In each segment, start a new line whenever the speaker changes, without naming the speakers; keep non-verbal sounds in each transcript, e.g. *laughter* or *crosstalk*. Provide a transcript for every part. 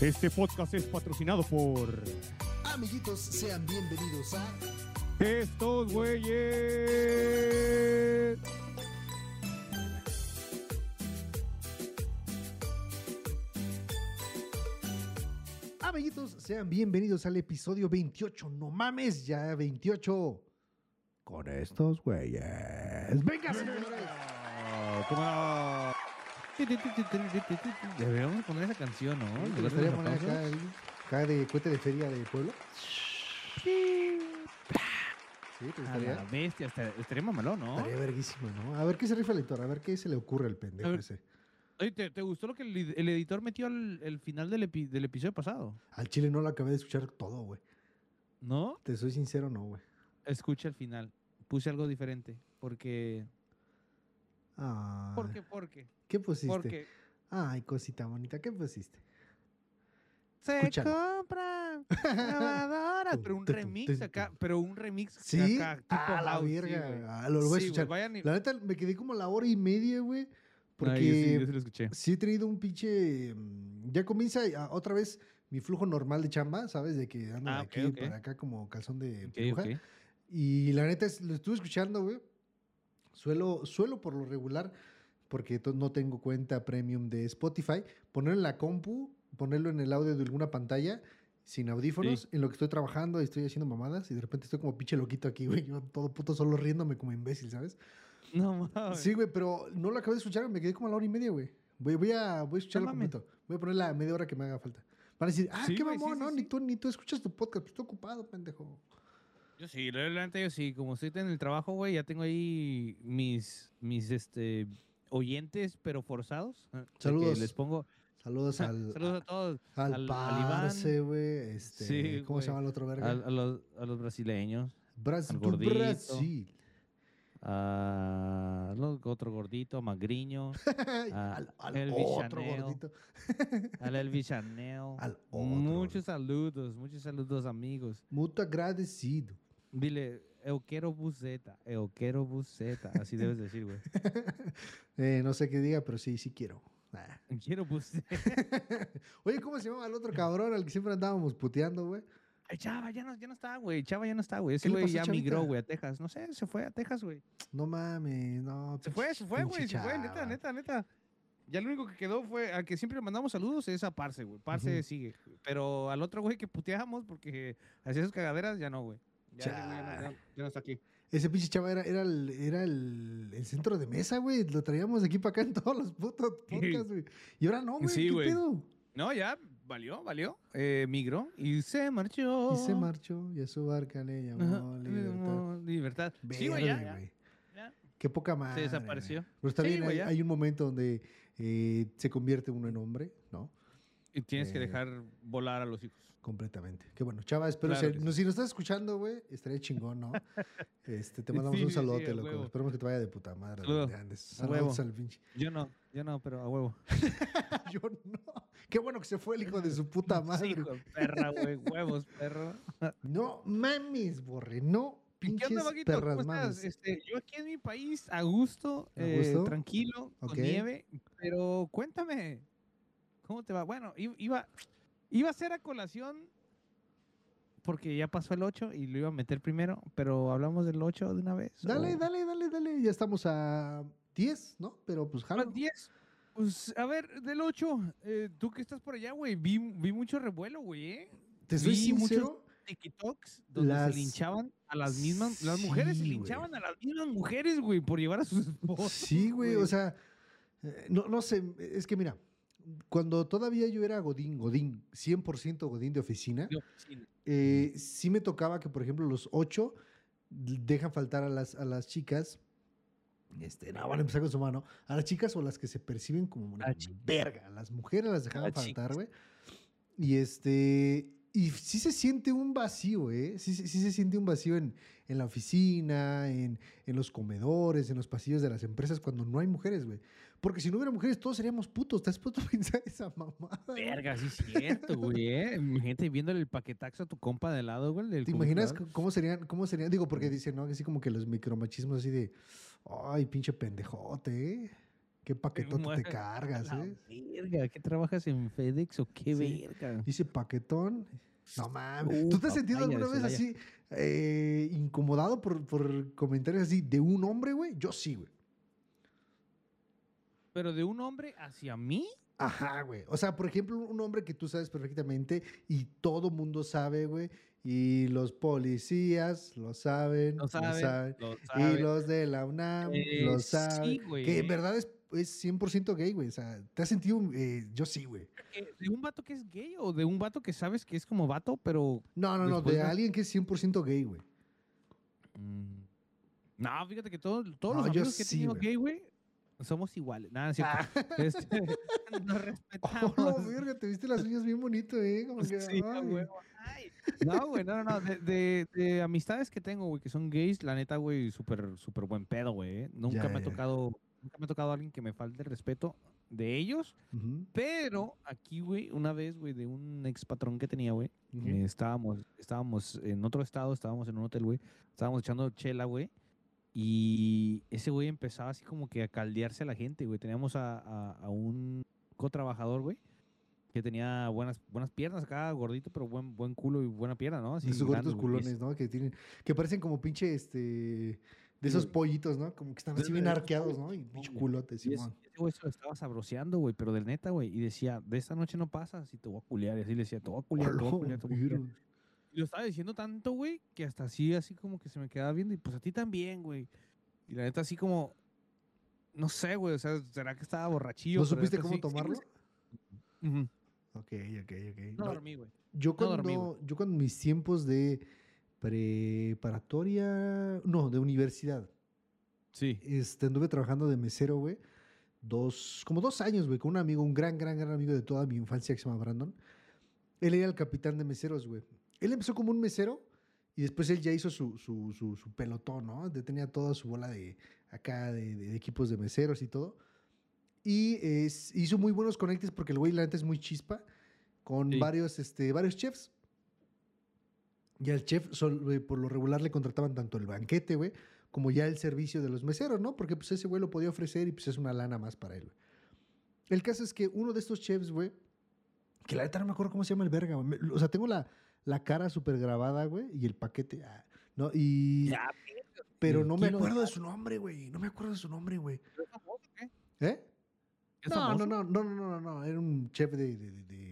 Este podcast es patrocinado por
Amiguitos, sean bienvenidos a
estos güeyes.
Amiguitos, sean bienvenidos al episodio 28. No mames, ya 28. Con estos güeyes. Venga, señores.
Deberíamos poner esa canción, ¿no?
¿Te gustaría poner acá, el- acá de cohete de feria de pueblo? Sí, ¿te
A
gustaría?
la bestia, estaría, estaría mamalón, ¿no?
Estaría verguísimo, ¿no? A ver qué se rifa el editor, a ver qué se le ocurre al pendejo
A ver.
ese.
Oye, ¿te, te gustó lo que el, el editor metió al el final del, epi- del episodio pasado?
Al chile no lo acabé de escuchar todo, güey.
¿No?
Te soy sincero, no, güey.
Escucha el final. Puse algo diferente. Porque.
Ah,
¿Por qué? ¿Por qué?
¿Qué pusiste?
Porque.
Ay, cosita bonita, ¿qué pusiste?
Se
Escúchalo.
grabadoras.
Tum,
pero un remix acá. Pero un remix
¿Sí?
acá. Tipo
ah, la
sí,
verga. Ah, lo, lo voy a
Sí,
escuchar.
vayan y-
La neta, me quedé como la hora y media, güey. Porque
yo sí, yo sí lo escuché.
sí he tenido un pinche. mm, Ya comienza a- otra vez mi flujo normal de chamba, ¿sabes? De que ando
Ah,
de aquí para acá como calzón de
Ok,
peluja.
ok.
Y la neta, es, lo estuve escuchando, güey. Suelo, suelo por lo regular, porque no tengo cuenta premium de Spotify, ponerlo en la compu, ponerlo en el audio de alguna pantalla, sin audífonos, en lo que estoy trabajando y estoy haciendo mamadas, y de repente estoy como pinche loquito aquí, güey. Yo todo puto solo riéndome como imbécil, ¿sabes?
No mames.
Sí, güey, pero no lo acabé de escuchar, me quedé como a la hora y media, güey. Voy, voy, a, voy a escucharlo
No.
Voy a poner la media hora que me haga falta. Van a decir, ah,
Sí,
qué mamón,
sí,
no, Ni, tú, ni tú escuchas tu podcast, pues estoy ocupado, pendejo.
Yo sí, realmente yo sí. Como estoy en el trabajo, güey, ya tengo ahí mis, mis este, oyentes, pero forzados. que
Saludos.
Les pongo.
Saludos *laughs* al,
Saludos a todos.
al,
al- al Iván.
Parce, güey. Este,
Sí,
¿Cómo se llama el otro verga?
A, a los, a los brasileños.
Brasil,
al gordito.
Brasil.
A los- otro gordito, Magriño. *laughs* Ah,
al al
Elvis
otro
Chanel.
gordito.
Al *laughs* Elvis Chanel.
Al otro.
Muchos saludos, muchos saludos, amigos.
Muito agradecido.
Dile, eu quero buceta, eu quero buceta. Así debes decir, güey. *laughs*
Eh, no sé qué diga, pero sí, sí quiero. Ah. *laughs*
Quiero buceta. *laughs*
Oye, ¿cómo se llama el otro cabrón al que siempre andábamos puteando, güey?
Ay, Chava, ya no, ya no está, güey. Chava ya no está, güey.
¿Qué
Ese güey
a
ya
Chavita?
migró, güey, a Texas. No sé, se fue a Texas, güey.
No mames, no.
Se fue, se fue, güey. Se fue, neta, neta, neta. Ya lo único que quedó fue al que siempre le mandamos saludos es a Parce, güey. Parce sigue. Pero al otro güey que puteábamos porque hacía sus cagaderas, ya no, güey. Ya, no, ya- ya no está aquí.
Ese pinche chava era, era, el, era el, el centro de mesa, güey. Lo traíamos de aquí para acá en todos los putos *laughs* podcasts, güey. Y ahora no, güey.
Sí,
¿Qué pedo?
No, ya valió, valió. Eh, migró y se marchó.
Y se marchó y a su barca le
Ajá,
llamó libertad.
Libertad. Sí, güey, ya, ya.
Qué poca madre.
Se desapareció.
Pero está
Sí,
bien, hay,
ya.
hay un momento donde eh, se convierte uno en hombre, ¿no?
Y tienes que
Eh.
dejar volar a los hijos.
Completamente. Qué bueno. Chava, espero
Claro
si,
que
no, si nos estás escuchando, güey, estaría chingón, ¿no? *laughs* Este, te mandamos
Sí,
un
sí,
saludote,
sí,
loco. Esperemos que te vaya de puta madre.
Saludo. huevo.
Saludos al pinche.
Yo no, yo no, pero a huevo. *laughs*
Yo no. Qué bueno que se fue el hijo de su puta *laughs* madre.
Hijo de perra, güey. Huevos, perro.
No mames, borre. No
¿Qué
pinches
Vaguito?
perras mames.
Este, yo aquí en mi país, a gusto,
¿A
eh,
gusto?
tranquilo,
Ok.
con nieve. Pero cuéntame, ¿cómo te va? Bueno, iba, iba a hacer a colación porque ya pasó el 8 y lo iba a meter primero, pero hablamos del 8 de una vez.
Dale,
o-
dale, dale, dale. Ya estamos a 10, ¿no? Pero pues
a
jalo.
10. Pues, a ver, del 8, eh, tú que estás por allá, güey, vi, vi mucho revuelo, güey, ¿eh?
Te soy
vi muchos. TikToks donde
Las-
se linchaban a las mismas, las mujeres se
Sí, güey.
linchaban a las mismas mujeres, güey, por llevar a sus esposos.
Sí, güey, o sea, eh, no, no sé, es que mira, cuando todavía yo era Godín, Godín, 100% Godín de oficina,
De oficina.
eh, sí me tocaba que, por ejemplo, los ocho dejan faltar a las, a las chicas, este, no, van a empezar con su mano, a las chicas o las que se perciben como una
A
verga, a las mujeres las dejaban
las
faltar, güey. Y este, y sí se siente un vacío, ¿eh? Sí, sí- sí se siente un vacío en, en la oficina, en, en los comedores, en los pasillos de las empresas cuando no hay mujeres, güey. Porque si no hubiera mujeres, todos seríamos putos. ¿Te has puesto a pensar esa mamada?
Verga, sí es cierto, güey. ¿eh? Gente viéndole el paquetaxo a tu compa de lado, güey.
¿Te imaginas
computador.
cómo serían, cómo serían? Digo, porque dicen, ¿no? Así como que los micromachismos así de, ay, pinche pendejote, ¿eh? Qué paquetote te *laughs* cargas, ¿eh?
verga, ¿qué trabajas en FedEx o qué
Sí.
verga?
Dice paquetón. No mames.
Uh,
¿Tú te has sentido alguna vez así eh, incomodado por, por comentarios así de un hombre, güey? Yo sí, güey.
Pero de un hombre hacia mí,
Ajá, güey. O sea, por ejemplo, un hombre que tú sabes perfectamente y todo mundo sabe, güey. Y los policías lo saben,
lo
lo
saben,
saben.
lo
Y
saben.
los de la UNAM
Eh,
lo
sí,
saben.
güey.
que en verdad es, es 100% gay, güey. O sea, ¿te has sentido? eh, yo sí, güey.
Eh, ¿De un vato que es gay o de un vato que sabes que es como vato, pero...
No, no, no. De
de-
alguien que es 100% gay, güey.
mm, No, fíjate que todos, todos
No,
los amigos que he
sí,
tenido
güey.
gay, güey, somos iguales. Nada, cierto.
Ah, *laughs*
Este, nos respetamos.
oh, no, verga, te viste las uñas bien bonito, eh. Como que,
Sí,
ay.
Ay. No, güey, no, no, no. De, de- de amistades que tengo, güey, que son gays, la neta, güey, súper, súper buen pedo, güey. ¿eh? Nunca
Ya,
me ha tocado, nunca me ha tocado alguien que me falte el respeto de ellos. Pero aquí, güey, una vez, güey, de un ex patrón que tenía, güey, eh, estábamos, estábamos en otro estado, estábamos en un hotel, güey, estábamos echando chela, güey, y ese güey empezaba así como que a caldearse a la gente, güey. Teníamos a, a, a un co-trabajador, güey, que tenía buenas, buenas piernas acá, gordito, pero buen, buen culo y buena pierna, ¿no? Así
Esos
grandes,
culones, ¿no? Que tienen, que parecen como pinche, este, de esos pollitos, ¿no? Como que están así bien arqueados, ¿no? Y pinche culote, Simón.
ese güey se lo estaba sabroseando, güey, pero del neta, güey. Y decía, de esta noche no pasas y te voy a culiar. Y así le decía, te voy a culiar, te voy a culiar, te voy a culiar. Y lo estaba diciendo tanto, güey, que hasta así, así como que se me quedaba viendo. Y pues a ti también, güey. Y la neta, así como, no sé, güey, o sea, ¿será que estaba borrachillo?
¿No supiste
neta,
cómo
sí- sí,
tomarlo?
güey. Ujú.
Ok, ok, ok.
No
No,
dormí, güey.
yo,
no dormí,
yo cuando mis tiempos de preparatoria, no, de universidad,
Sí.
este, anduve trabajando de mesero, güey. Dos, como dos años, güey, con un amigo, un gran, gran, gran amigo de toda mi infancia que se llama Brandon. Él era el capitán de meseros, güey. Él empezó como un mesero y después él ya hizo su, su, su, su pelotón, ¿no? Tenía toda su bola de acá, de, de- de equipos de meseros y todo. Y es- hizo muy buenos conectes porque el güey, la neta, es muy chispa con
Sí.
varios, este, varios chefs. Y al chef, sol- güey, por lo regular, le contrataban tanto el banquete, güey, como ya el servicio de los meseros, ¿no? Porque pues ese güey lo podía ofrecer y pues es una lana más para él, güey. El caso es que uno de estos chefs, güey, que la neta no me acuerdo cómo se llama el verga, güey. Me- O sea, tengo la, la cara súper grabada, güey, y el paquete, ah, ¿no? Y...
Ya,
pero no me acuerdo de su nombre, güey. No me acuerdo de su nombre, güey.
¿pero ¿Es famoso o qué?
¿Eh?
¿Es
No, no, no, no, no, no, no, era un chef de, de- de- de-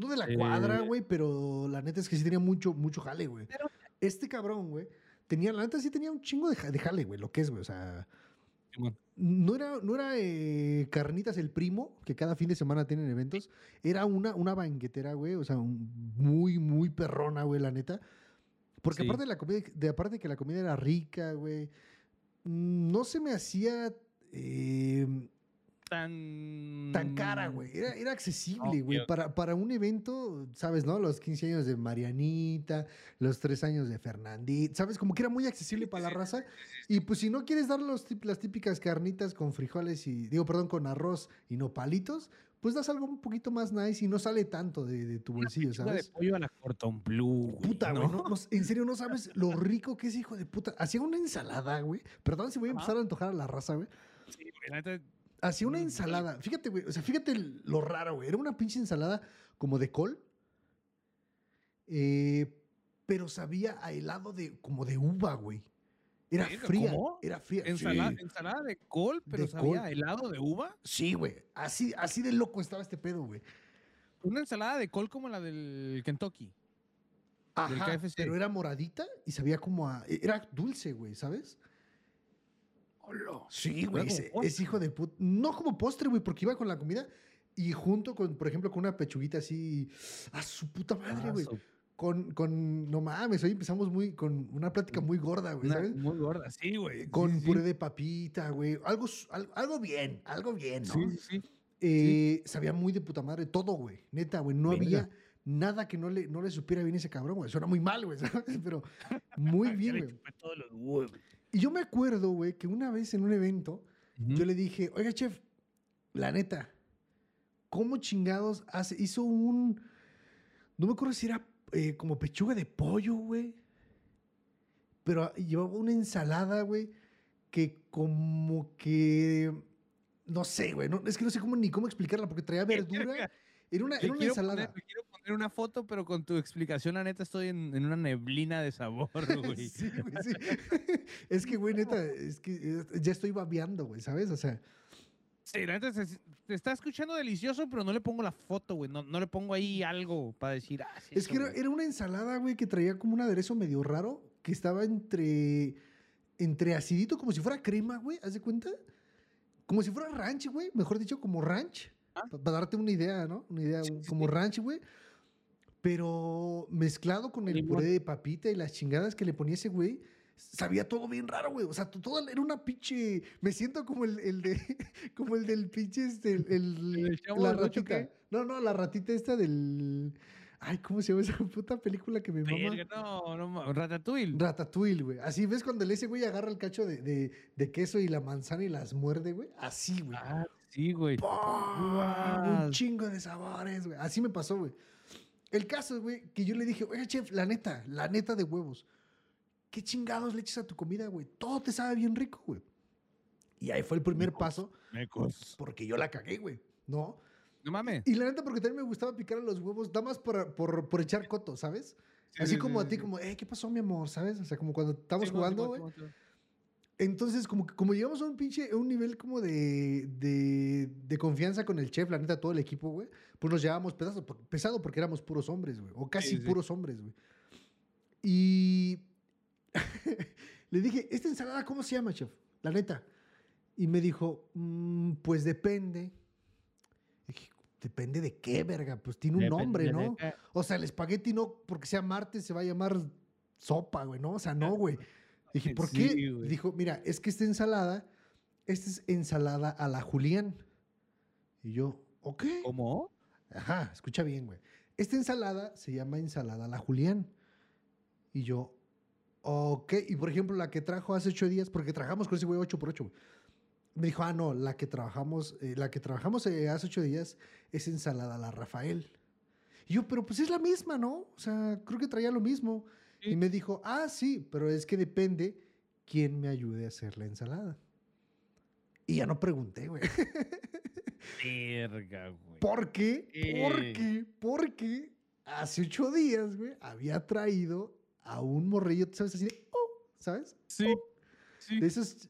no de la cuadra, güey, pero la neta es que sí tenía mucho, mucho jale, güey.
Pero-
Este cabrón, güey, tenía, la neta sí tenía un chingo de, ja- de jale, güey, lo que es, güey, o sea, no era, no era eh, Carnitas el primo, que cada fin de semana tienen eventos, era una, una banquetera, güey, o sea, un- muy, muy perrona, güey, la neta. Porque
Sí.
aparte de la comida, de aparte de que la comida era rica, güey, no se me hacía eh,
Tan...
tan cara, güey. Era, era accesible, güey. Para, para un evento, ¿sabes, no? Los 15 años de Marianita, los 3 años de Fernandita, ¿sabes? Como que era muy accesible para la raza. Y pues si no quieres dar los las típicas carnitas con frijoles y, digo, perdón, con arroz y no palitos, pues das algo un poquito más nice y no sale tanto de, de tu bolsillo,
Pechuga de
¿sabes?
pollo a la Cordon Bleu, güey,
Puta, güey.
¿no?
en serio, no sabes lo *laughs* rico que es, hijo de puta. Hacía una ensalada, güey. Perdón si voy a empezar a antojar a la raza, güey.
Sí, la neta,
Hacía una
Mm,
ensalada. Fíjate, güey. O sea, fíjate lo raro, güey. Era una pinche ensalada como de col. eh, pero sabía a helado de como de uva, güey. Era fría.
¿cómo?
Era fría.
ensalada,
Sí.
ensalada de col, pero
De
sabía
col.
a helado de uva.
Sí, güey. Así, así de loco estaba este pedo, güey.
Una ensalada de col como la del Kentucky. Del
Ajá,
KFC.
pero era moradita y sabía como a... Era dulce, güey, ¿sabes? Sí, güey. ese-. Es hijo de puta. No como postre, güey, porque iba con la comida y junto con, por ejemplo, con una pechuguita así... A su puta madre,
Ah,
güey.
su-
Con, con... No mames, hoy empezamos muy... Con una plática muy gorda, güey, ¿sabes?
muy gorda, sí, güey.
Con
sí, sí.
puré de papita, güey. Algo, algo bien, algo bien, ¿no?
Sí, sí, sí.
Eh, Sabía muy de puta madre todo, güey. Neta, güey. No había nada que no le, no le supiera bien ese cabrón, güey. Suena muy mal, güey, *laughs* ¿sabes? Pero muy *laughs* bien, güey. Y yo me acuerdo, güey, que una vez en un evento, yo le dije, oiga, chef, la neta, ¿cómo chingados hace? Hizo un. No me acuerdo si era eh, como pechuga de pollo, güey. Pero llevaba una ensalada, güey, que como que. no sé, güey. No, es que no sé cómo ni cómo explicarla porque traía *laughs* verdura. Era una, era una ensalada.
poner- le quiero poner una foto, pero con tu explicación, la neta, estoy en, en una neblina de sabor, güey. *laughs*
Sí, güey, sí. *laughs* es que, güey, neta, es que ya estoy babeando, güey, ¿sabes? O sea,
Sí, la neta, se, se está escuchando delicioso, pero no le pongo la foto, güey. No, no le pongo ahí algo para decir, ah, sí,
es que era, era una ensalada, güey, que traía como un aderezo medio raro, que estaba entre, entre acidito, como si fuera crema, güey, ¿haz de cuenta? Como si fuera ranch, güey, mejor dicho, como ranch.
Ah.
Para darte una idea, ¿no? Una idea,
Sí,
como ranch, güey. Pero mezclado con el
Limón.
puré de papita y las chingadas que le ponía ese güey, sabía todo bien raro, güey. O sea, to- todo era una pinche. Me siento como el, el de. *laughs* Como el del pinche. Este, el, el-
¿El del Chavo
la ratita. No, no, la ratita esta del. Ay, ¿cómo se llama esa *laughs* puta película que me mama?
No, no, Ratatouille.
Ratatouille, güey. Así ves cuando el ese güey agarra el cacho de, de- de queso y la manzana y las muerde, güey. Así, güey.
Ah, sí, güey.
Un chingo de sabores, güey. Así me pasó, güey. El caso, güey, que yo le dije, oye, chef, la neta, la neta de huevos. ¿Qué chingados le echas a tu comida, güey? Todo te sabe bien rico, güey. Y ahí fue el primer
Mecos.
paso,
Mecos.
porque yo la cagué, güey. ¿No?
No mames.
Y la neta, porque también me gustaba picar a los huevos, nada más por, por, por echar coto, ¿sabes?
Sí,
Así
sí,
como
sí,
a ti,
sí.
como, eh, ¿qué pasó, mi amor? ¿Sabes? O sea, como cuando estamos jugando, güey. Entonces, como, como llegamos a un pinche, a un nivel como de, de, de confianza con el chef, la neta, todo el equipo, güey, pues nos llevábamos pesado, pesado porque éramos puros hombres, güey, o casi
Sí, sí.
puros hombres, güey. Y *laughs* le dije, ¿esta ensalada cómo se llama, chef? La neta. Y me dijo, "Mm, pues depende. Dije, ¿depende de qué, verga? Pues tiene un
Depende
nombre, ¿no? O sea, el espagueti no, porque sea martes, se va a llamar sopa, güey, ¿no? O sea, no, güey. Dije, ¿por qué? Dijo, mira, es que esta ensalada, esta es ensalada a la Julián. Y yo, ok.
¿Cómo?
Ajá, escucha bien, güey. Esta ensalada se llama ensalada a la Julián. Y yo, ok. Y por ejemplo, la que trajo hace ocho días, porque trabajamos con ese güey ocho por ocho, güey. Me dijo, ah, no, la que trabajamos, eh, la que trabajamos eh, hace ocho días es ensalada a la Rafael. Y yo, pero pues es la misma, ¿no? O sea, creo que traía lo mismo. Y me dijo, ah, sí, pero es que depende quién me ayude a hacer la ensalada. Y ya no pregunté, güey.
Verga, güey.
¿Por qué?
Eh.
Porque, porque hace ocho días, güey, había traído a un morrillo, ¿sabes? Así de, oh, ¿sabes?
Sí. Sí.
De esos,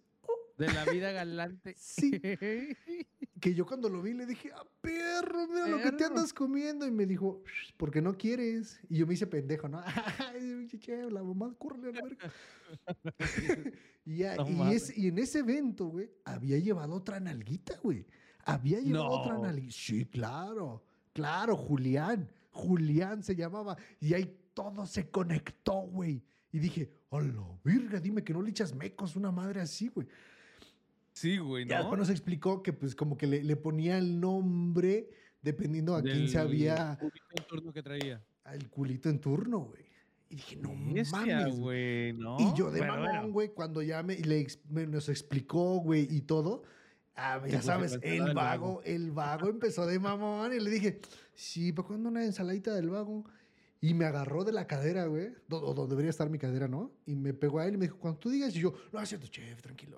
De la vida galante.
sí, *laughs* que yo cuando lo vi le dije, ah, perro, mira lo que te andas comiendo. Y me dijo, "Shh, ¿por qué no quieres? Y yo me hice pendejo, ¿no? *laughs* Ay, la mamá, córrele a la *laughs* y, ya,
No
y,
mames.
ese- y en ese evento, güey, había llevado otra nalguita, güey. Había llevado otra nalguita. Sí, claro, claro, Julián. Julián se llamaba. Y ahí todo se conectó, güey. Y dije, hola, virga, dime que no le echas mecos una madre así, güey.
Sí, güey,
Ya
¿no?
después nos explicó que pues como que le, le ponía el nombre dependiendo a quién se había
cubito en turno que traía.
al culito en turno, güey. Y dije, no
Bestia,
mames, güey.
¿no?
Y yo de
Pero
mamón,
bueno,
güey, cuando ya me, le me- nos explicó, güey, y todo. Ah, ya sabes, el vago. el vago empezó de mamón y le dije, sí, ¿para cuándo una ensaladita del vago? Y me agarró de la cadera, güey, donde debería estar mi cadera, ¿no? Y me pegó a él y me dijo, cuando tú digas, y yo, no, es cierto, chef, tranquilo.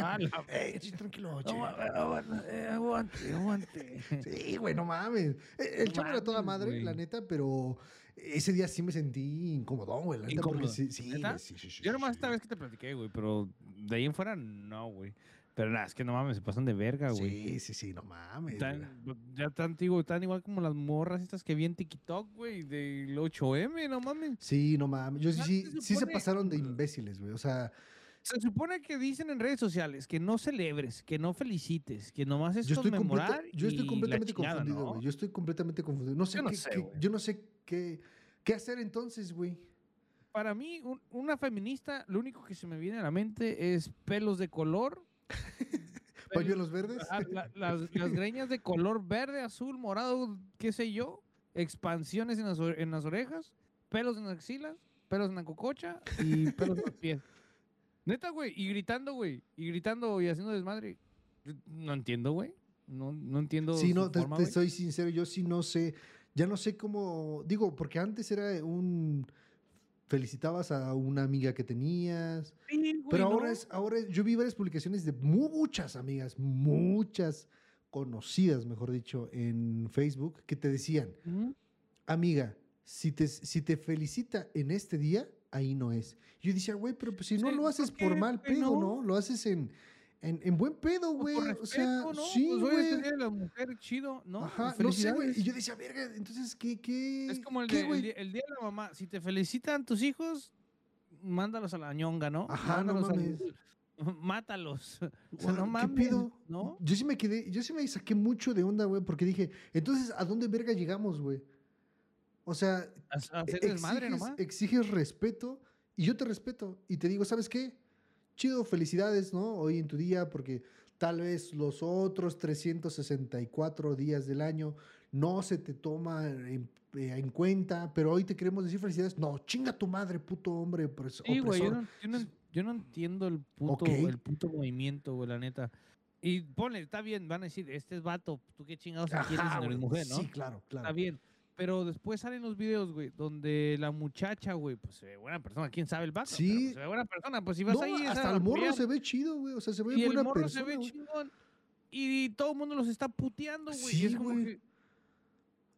Ah, la *laughs*
tranquilo, chef.
No, aguante, eh, aguante, aguante.
Sí, güey, no mames. Eh, El chavo era toda madre,
güey.
la neta, pero ese día sí me sentí incómodo, güey. La neta, porque
¿Incómodo?
sí, sí, sí, sí, sí,
Yo nomás
sí.
esta vez que te platiqué, güey, pero de ahí en fuera no, güey. Pero nada, es que no mames, se pasan de verga, güey.
Sí, sí, sí, no mames.
Tan, ya tan, digo, tan igual como las morras estas que vi en TikTok, güey, del 8M, no mames.
Sí, no mames. Yo sí, sí,
se
sí se
supone-
pasaron de imbéciles, güey. O sea,
Se supone que dicen en redes sociales que no celebres, que no felicites, que nomás es
yo estoy, completa-
conmemorar
yo estoy completamente
chingada,
confundido,
¿no?
güey. Yo estoy completamente confundido. No sé
Yo no
qué,
sé,
qué- yo no sé qué, qué hacer entonces, güey.
Para mí, un- una feminista, lo único que se me viene a la mente es pelos de color. *laughs*
Pañuelos verdes.
Ah, la- las, las greñas de color verde, azul, morado, qué sé yo, expansiones en las, en las orejas, pelos en las axilas, pelos en la cococha y pelos en los pies. Neta, güey, y gritando, güey, y gritando y haciendo desmadre. No entiendo, güey. No, no entiendo.
Sí, no, te,
forma,
te
güey.
soy sincero, yo sí no sé, ya no sé cómo, digo, porque antes era un, felicitabas a una amiga que tenías.
Sí, güey,
Pero ahora
¿no?
es, ahora es- yo vi varias publicaciones de muchas amigas, muchas conocidas, mejor dicho, en Facebook, que te decían, amiga, si te, si te felicita en este día, ahí no es. Yo decía, güey, pero pues si no
Sí,
lo
¿por
haces por mal pedo?
¿no?
Lo haces en, en, en buen pedo,
Pues
güey.
por
O sea,
¿no?
sí,
pues
güey.
la mujer, chido, ¿no?
Ajá, no sé, güey. Y yo decía, verga, entonces, ¿qué, qué?
Es como el,
qué,
de- el día, el día de la mamá. Si te felicitan tus hijos, mándalos a la ñonga, ¿no?
Ajá, no
Mándalos al-
mames. *laughs*
Mátalos. O sea, no
¿Qué
mames,
pedo?
¿no?
Yo sí me quedé, yo sí me saqué mucho de onda, güey, porque dije, entonces, ¿a dónde verga llegamos, güey? O sea,
A, a hacer
exiges,
desmadre nomás.
exiges respeto y yo te respeto y te digo, ¿sabes qué? Chido, felicidades, ¿no? Hoy en tu día, porque tal vez los otros 364 días del año no se te toma en, eh, en cuenta, pero hoy te queremos decir felicidades. No, chinga tu madre, puto hombre
Sí, güey, yo no, yo, no, yo no entiendo el puto, el puto movimiento, güey, la neta. Y ponle, está bien, van a decir, este es vato, tú qué chingados
Ajá,
si no eres
güey,
mujer, ¿no?
Sí, claro, claro.
Está bien. Pero después salen los videos, güey, donde la muchacha, güey, pues se ve buena persona. ¿Quién sabe el vato? Pero,
Sí.
pues, se ve buena persona. Pues si vas
No,
ahí...
hasta el morro se ve chido, güey. O sea, se ve
Y el
buena
morro
persona.
se ve
güey.
chingón. Y todo el mundo los está puteando, güey. y
Sí,
es como
güey.
que,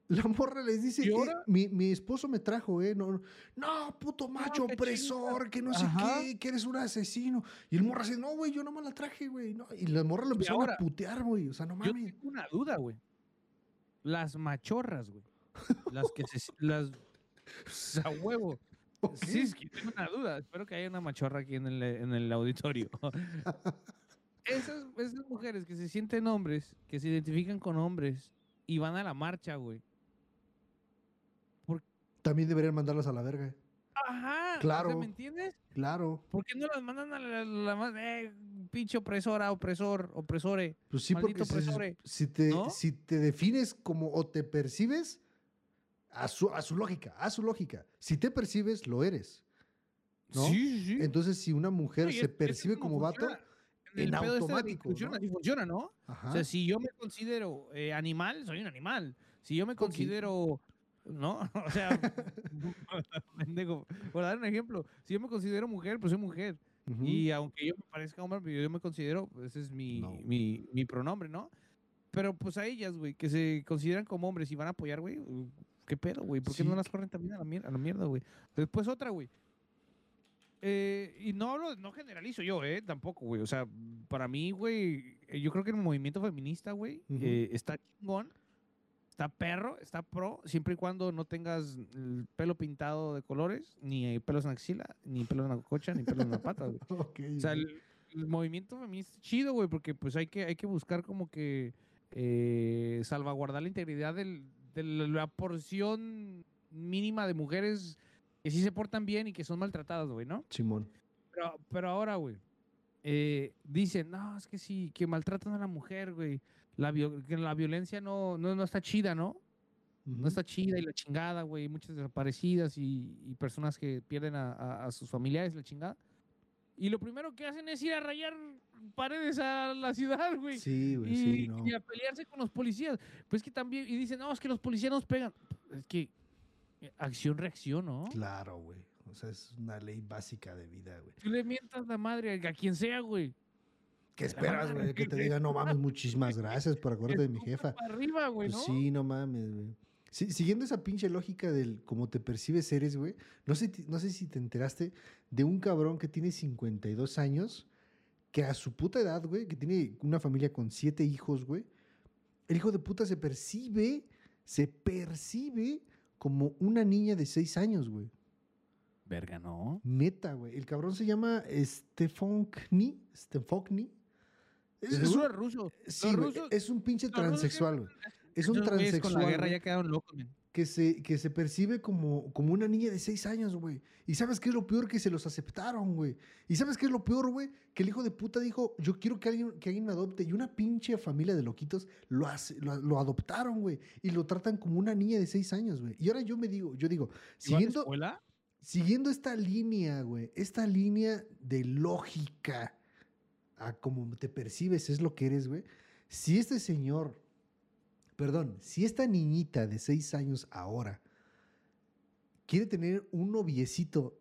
La morra les dice,
¿Y
"Eh,
ahora?
mi, mi esposo me trajo, ¿eh? No, no puto macho opresor, que no sé
Ajá.
qué, que eres un asesino. Y el morra dice, no, güey, yo nomás la traje, güey. no". Y la morra lo empezaron
ahora,
a putear, güey. O sea, no
yo
mames.
tengo una duda, güey. Las machorras, güey. Las que se... Las... pues, A huevo. *laughs* Sí, es que tengo una duda. Espero que haya una machorra aquí en el, en el auditorio. *laughs* esas, esas mujeres que se sienten hombres, que se identifican con hombres y van a la marcha, güey.
También deberían mandarlas a la verga.
Ajá. o sea,
Claro.
¿Me entiendes?
Claro.
¿Por qué no las mandan a la, la más eh, pinche opresora, opresor, opresore?
Pues sí, porque si, te,
¿no?
si te defines como o te percibes, a su, a su lógica, a su lógica. Si te percibes, lo eres. ¿no?
Sí, sí, sí.
Entonces, si una mujer
No, y
se
es- es
percibe
como
como vato,
funciona
en
pedo este
automático,
discusión,
¿no?
así funciona, ¿no?
ajá,
O sea, si yo me considero eh, animal, soy un animal. Si yo me considero, ¿no? *laughs* O sea. *laughs* Por dar un ejemplo, si yo me considero mujer, pues soy mujer.
ujú.
Y aunque yo me parezca hombre, yo me considero, pues, ese es mi,
No.
mi, mi pronombre, ¿no? Pero pues a ellas, güey, que se consideran como hombres y van a apoyar, güey, uh, ¿qué pedo, güey? ¿Por qué
Sí.
no las corren también a la mierda, a la mierda, güey? Después otra, güey. Eh, y no hablo, no generalizo yo, ¿eh? Tampoco, güey. O sea, para mí, güey, eh, yo creo que el movimiento feminista, güey, eh, está chingón, está perro, está pro, siempre y cuando no tengas el pelo pintado de colores, ni pelos en la axila, ni pelos en la cocha, ni pelos en la pata, güey. *laughs* O sea, el, el movimiento feminista es chido, güey, porque pues hay que, hay que buscar como que eh, salvaguardar la integridad del- de la porción mínima de mujeres que sí se portan bien y que son maltratadas, güey, ¿no?
Simón.
Pero, pero ahora, güey, eh, dicen, no, es que sí, que maltratan a la mujer, güey. La, que la violencia no, no, no está chida, ¿no? No está chida y la chingada, güey. Muchas desaparecidas y, y personas que pierden a, a- a sus familiares, la chingada. Y lo primero que hacen es ir a rayar paredes a la ciudad, güey.
Sí, güey,
y,
sí, no.
y a pelearse con los policías. Pues que también, y dicen, no, es que los policías nos pegan. Es que eh, acción-reacción, ¿no?
Claro, güey. O sea, es una ley básica de vida, güey.
Tú le mientas la madre a quien sea, güey.
¿Qué esperas, güey? Que te diga, no mames, muchísimas *laughs* gracias por acordarte de mi jefa.
para arriba, güey,
Pues sí, no mames, güey. Sí, siguiendo esa pinche lógica del cómo te percibes eres, güey. No sé, no sé si te enteraste de un cabrón que tiene 52 años, que a su puta edad, güey, que tiene una familia con siete hijos, güey. El hijo de puta se percibe, se percibe como una niña de 6 años, güey.
Verga, ¿no?
Neta, güey. El cabrón se llama Stefankny. Stefankny. Es,
Es,
un-
ruso.
sí, es un pinche transexual, güey. Es un
Esos
transexual.
Con la guerra ya quedaron locos, men.
que, se, que se percibe como, como una niña de 6 años, güey. Y ¿sabes qué es lo peor? Que se los aceptaron, güey. ¿Y sabes qué es lo peor, güey? Que el hijo de puta dijo, yo quiero que alguien, que alguien me adopte. Y una pinche familia de loquitos lo, hace, lo, lo adoptaron, güey. Y lo tratan como una niña de 6 años, güey. Y ahora yo me digo, yo digo,
¿Iba a la
siguiendo,
escuela?
siguiendo esta línea, güey, esta línea de lógica a cómo te percibes es lo que eres, güey. Si este señor, perdón, si esta niñita de seis años ahora quiere tener un noviecito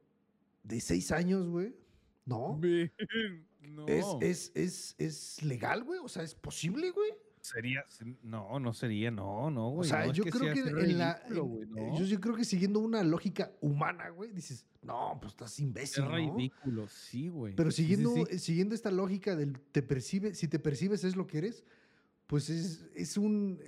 de seis años, güey. No.
no.
Es, es, es, es legal, güey. O sea, es posible, güey.
Sería, no, no sería, no, no, güey.
O sea,
no, es
yo creo que en la. en- eh,
no.
yo, yo creo que siguiendo una lógica humana, güey, dices, no, pues estás imbécil.
es
¿no?
ridículo, sí, güey.
Pero
Sí, sí,
siguiendo,
sí.
eh, siguiendo esta lógica del te percibe, si te percibes es lo que eres, pues es, es un.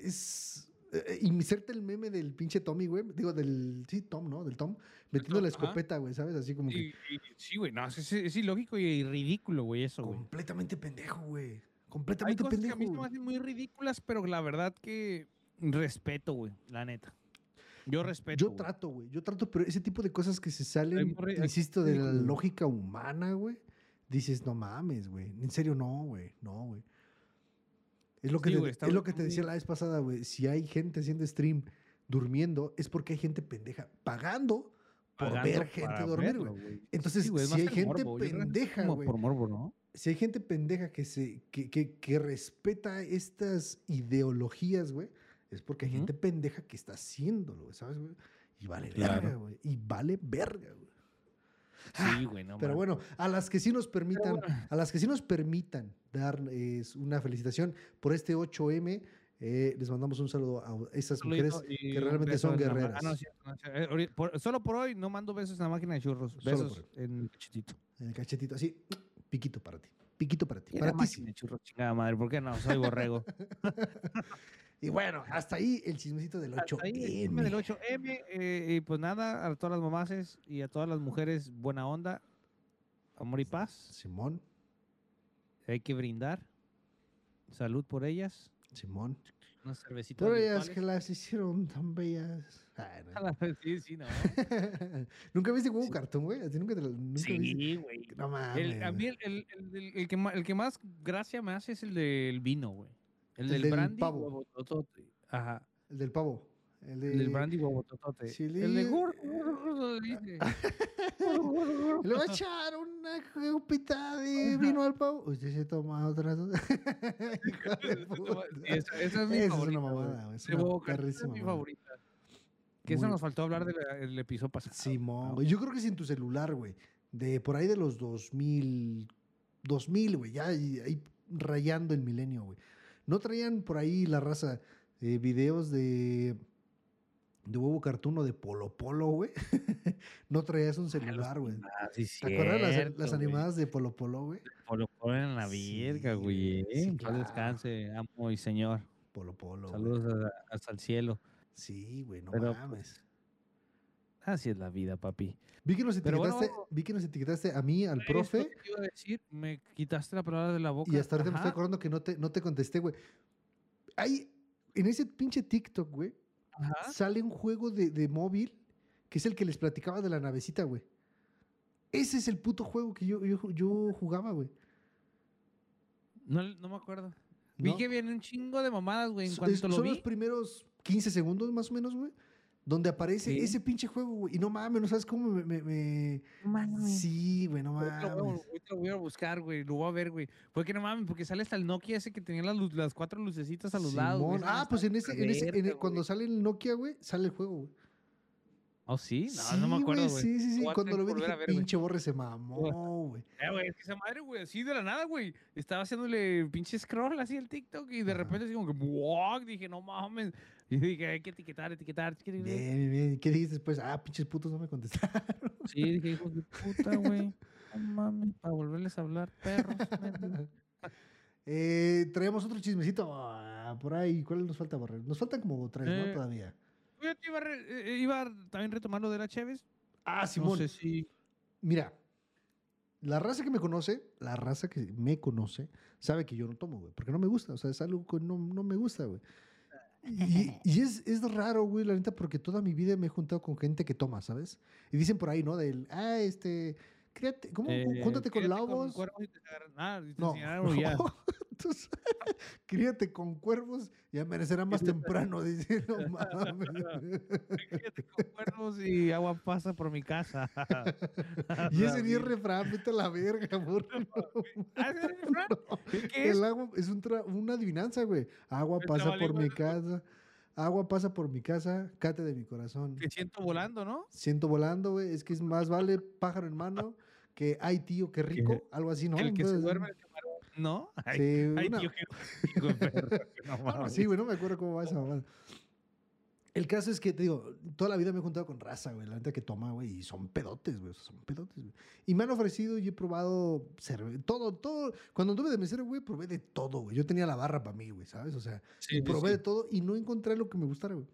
Eh, Es. eh, Inserta el meme del pinche Tommy, güey. Digo, del. Sí, Tom, ¿no? Del Tom. Metiendo
Tom,
la
ajá.
escopeta, güey, ¿sabes? Así como que.
Y- sí, güey, no, es, es- es ilógico y ridículo, güey, eso, güey.
Completamente pendejo, güey.
Hay
Completamente
cosas que a
pendejo.
mí se me hacen muy ridículas, pero la verdad que respeto, güey, la neta. Yo respeto.
Yo
güey.
trato, güey. Yo trato, pero ese tipo de cosas que se salen, insisto, de la lógica humana, güey. Dices, no mames, güey. En serio, no, güey. No, güey. Es lo que,
Sí,
te,
güey, está
es lo
muy-
que te decía la vez pasada, güey. Si hay gente haciendo stream durmiendo, es porque hay gente pendeja pagando por
Pagando
ver gente dormir, güey. Entonces,
Sí,
si hay gente
morbo,
pendeja, güey.
Por morbo, ¿no?
Si hay gente pendeja que, se, que, que, que respeta estas ideologías, güey, es porque hay gente pendeja que está haciéndolo, ¿sabes, güey? Y vale
Claro.
verga, güey. Y vale verga, güey.
Sí, güey, no
Ah, Pero
mames.
bueno, a las que sí nos permitan,
bueno.
a las que sí nos permitan dar eh, una felicitación por este 8M, eh, les mandamos un saludo a esas mujeres
y
que realmente son guerreras.
Ah, no, es cierto, no es cierto. Eh, por- solo por hoy no mando besos en la máquina de churros. Besos en el cachetito.
En el cachetito, así, piquito para ti. Piquito para ti. Para ti
máquina
sí.
de churros, chingada madre. ¿Por qué no? Soy borrego. *laughs*
Y bueno, hasta ahí el chismecito del 8M.
Hasta ahí el chisme del 8M. eh, y pues nada, a todas las mamaces y a todas las mujeres, buena onda, amor y paz.
Simón,
Hay que brindar. Salud por ellas.
Simón.
Unas cervecitas.
Por ellas
virtuales.
que las hicieron tan bellas. Ay, no. *laughs*
Sí, sí, no. *laughs*
¿Nunca viste huevo
Sí.
cartón, güey? ¿A ti nunca te lo- nunca viste?
Sí, güey.
No mames.
El, a mí
güey.
el, que el que más gracia me hace es el del vino, güey. El,
El
del,
del
brandy.
pavo.
Ajá.
El del pavo. El, de...
El del brandy huevototote.
Sí,
el de
le- *laughs*
gordo.
Le va a echar una copita de vino al pavo. Usted se toma otra. *laughs* *laughs*
Esa, esa es mi
Esa es
favorita.
una mamada. Es una
es mi. Que eso nos faltó hablar del el episodio pasado.
Simón,
Ah,
güey. Yo creo que sin tu celular, güey. De por ahí de los 2000, 2000, güey. Ya ahí rayando el milenio, güey. No traían por ahí la raza eh, videos de, de huevo cartoon o de polo polo, güey. *laughs* no traías un celular, güey.
Ah, sí,
¿Te acuerdas las, las animadas de polo polo, güey?
Por lo ponen en la
Sí,
virga, güey.
sí, claro.
descanse, amo y señor.
Polo polo.
Saludos a- hasta el cielo.
Sí, güey, no
Pero,
mames.
Así es la vida, papi.
Vi que, nos
pero bueno,
etiquetaste, vi que nos etiquetaste a mí, al profe,
que iba a decir, me quitaste la palabra de la boca.
y hasta ahorita me estoy acordando que no te, no te contesté, güey. Hay, en ese pinche TikTok, güey, sale un juego de, de móvil que es el que les platicaba de la navecita, güey. Ese es el puto juego que yo, yo, yo jugaba, güey.
No, no me acuerdo. Vi que viene un chingo de mamadas, güey. En
So-
cuanto
es-
lo
son
vi.
los primeros 15 segundos más o menos, güey. Donde aparece
Sí.
ese pinche juego, güey. Y no mames, no sabes cómo me... me-
mames.
Sí, güey, no mames.
ahorita lo voy a buscar, güey. Lo voy a ver, güey. Porque no mames, porque sale hasta el Nokia ese que tenía las, las cuatro lucecitas a los lados. güey.
Ah, pues en ese, en ese, en
verga,
el- cuando sale el Nokia, güey, sale el juego, güey.
¿Oh, sí? No,
sí,
no me acuerdo, güey.
Sí, sí, sí. Cuando lo
que
vi dije,
ver,
pinche borre se mamó, *laughs* güey.
Eh, güey, es que esa madre, güey, así de la nada, güey. Estaba haciéndole pinche scroll así el TikTok y de repente así como que, ¡wow! Dije, no mames. *laughs* Y dije, hay que etiquetar, etiquetar.
Bien, bien, bien. ¿Qué dijiste después? Ah, pinches putos no me contestaron.
Sí, dije, hijos de puta, güey. No mames, para volverles a hablar, perros. *laughs*
eh, traemos otro chismecito ah, por ahí. ¿Cuál nos falta borrar? Nos faltan como tres, ¿no?
Eh,
Todavía.
Yo te iba, a re- eh, iba a también retomar lo de la Chévez.
Ah,
No
Simón.
sé si...
Mira, la raza que me conoce, la raza que me conoce, sabe que yo no tomo, güey, porque no me gusta, o sea, es algo que no, no me gusta, güey. Y, y es, es raro, güey, la neta, porque toda mi vida me he juntado con gente que toma, ¿sabes? Y dicen por ahí, ¿no? Del, ah, este, créate, ¿cómo?
eh,
Júntate con lobos.
agarran- Ah, y te
No, *laughs* no. Entonces, *laughs* críate con cuervos y amanecerá más temprano, *laughs* dice, no *laughs* mames.
Quédate con cuernos y agua pasa por mi casa.
Y ese ni es refrán, vete a la verga, burro.
Ah, ¿ese es el refrán? ¿Qué- ¿Qué es?
El agua es un tra- una adivinanza, güey. Agua pasa por mi casa. Agua pasa por mi casa, cate de mi corazón.
Te siento volando, ¿no?
Siento volando, güey. Es que es más vale pájaro en mano que ay, tío, qué rico. Algo así, ¿no?
el que se duerme. el ¿No? *laughs* Ay,
Sí,
ay,
una-
tío, qué *laughs* no
así, güey, no me acuerdo cómo va esa mamada. El caso es que, te digo, toda la vida me he juntado con raza, güey, la neta que toma, güey, y son pedotes, güey, son pedotes, güey. Y me han ofrecido y he probado cerve- todo, todo. Cuando anduve de mesero, güey, probé de todo, güey. Yo tenía la barra para mí, güey, ¿sabes? O sea,
Sí, sí,
probé
sí.
de todo y no encontré lo que me gustara, güey.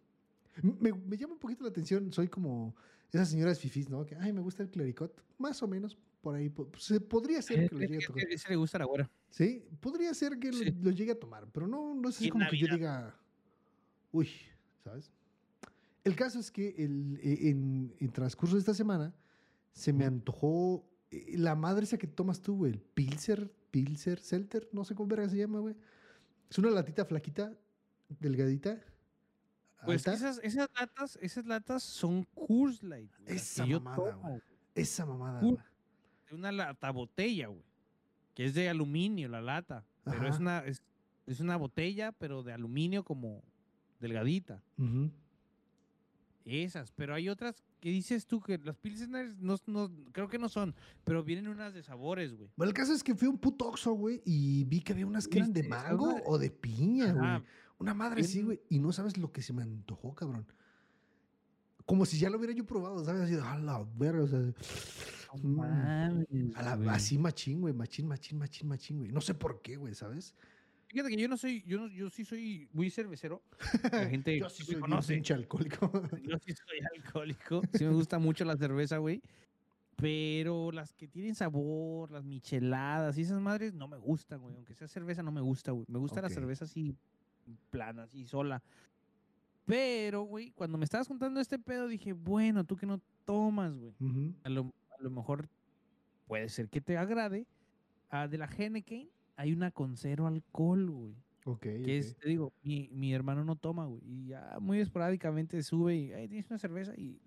Me, me llama un poquito la atención, soy como esas señoras fifís, ¿no? Que, ay, me gusta el clericot, más o menos, por ahí. Se podría ser
Eh,
que lo llegue a
es
tocar.
ese le gusta la güera.
Sí, podría ser que lo-
Sí.
lo, llegue a tomar, pero no, no es así como que yo
Navidad.
diga, uy, ¿sabes? El caso es que el, eh, en, en transcurso de esta semana se me antojó eh, la madre esa que tomas tú, güey, el Pilser, Pilser, Selter, no sé cómo verga se llama, güey. Es una latita flaquita, delgadita.
Pues esas, esas latas, esas latas son Coors Light. güey,
Esa
que yo
mamada,
tomo,
Esa mamada,
Cool.
güey.
De una lata botella, güey. Que es de aluminio la lata. Pero es una, es, es una botella, pero de aluminio como delgadita. Esas, pero hay otras que dices tú que las Pilseners no, no, creo que no son, pero vienen unas de sabores, güey.
Bueno, el caso es que fui a un puto Oxxo, güey, y vi que había unas que eran de
¿Viste esas
mango o de piña, güey. Una madre así,
Bien.
güey. Y no sabes lo que se me antojó, cabrón. Como si ya lo hubiera yo probado, ¿sabes? Así, de, a la verga, o sea,
mames,
a la-
güey.
así machín, güey, machín, machín, machín, machín, güey. No sé por qué, güey, ¿sabes?
Fíjate que yo no soy, yo, no, yo sí soy muy cervecero. La *laughs* gente
Yo sí
me
soy
conoce.
pinche alcohólico. *laughs*
Yo sí soy alcohólico. Sí me gusta mucho la cerveza, güey. Pero las que tienen sabor, las micheladas y esas madres no me gustan, güey. Aunque sea cerveza, no me gusta, güey. Me gusta
Ok.
la cerveza así plana, así sola. Pero, güey, cuando me estabas contando este pedo, dije, bueno, tú que no tomas, güey. A lo, lo mejor puede ser que te agrade. Ah, de la Henneken hay una con cero alcohol, güey.
Ok,
Que es,
ok.
te digo, mi, mi hermano no toma, güey. Y ya muy esporádicamente sube y, ay, tienes una cerveza y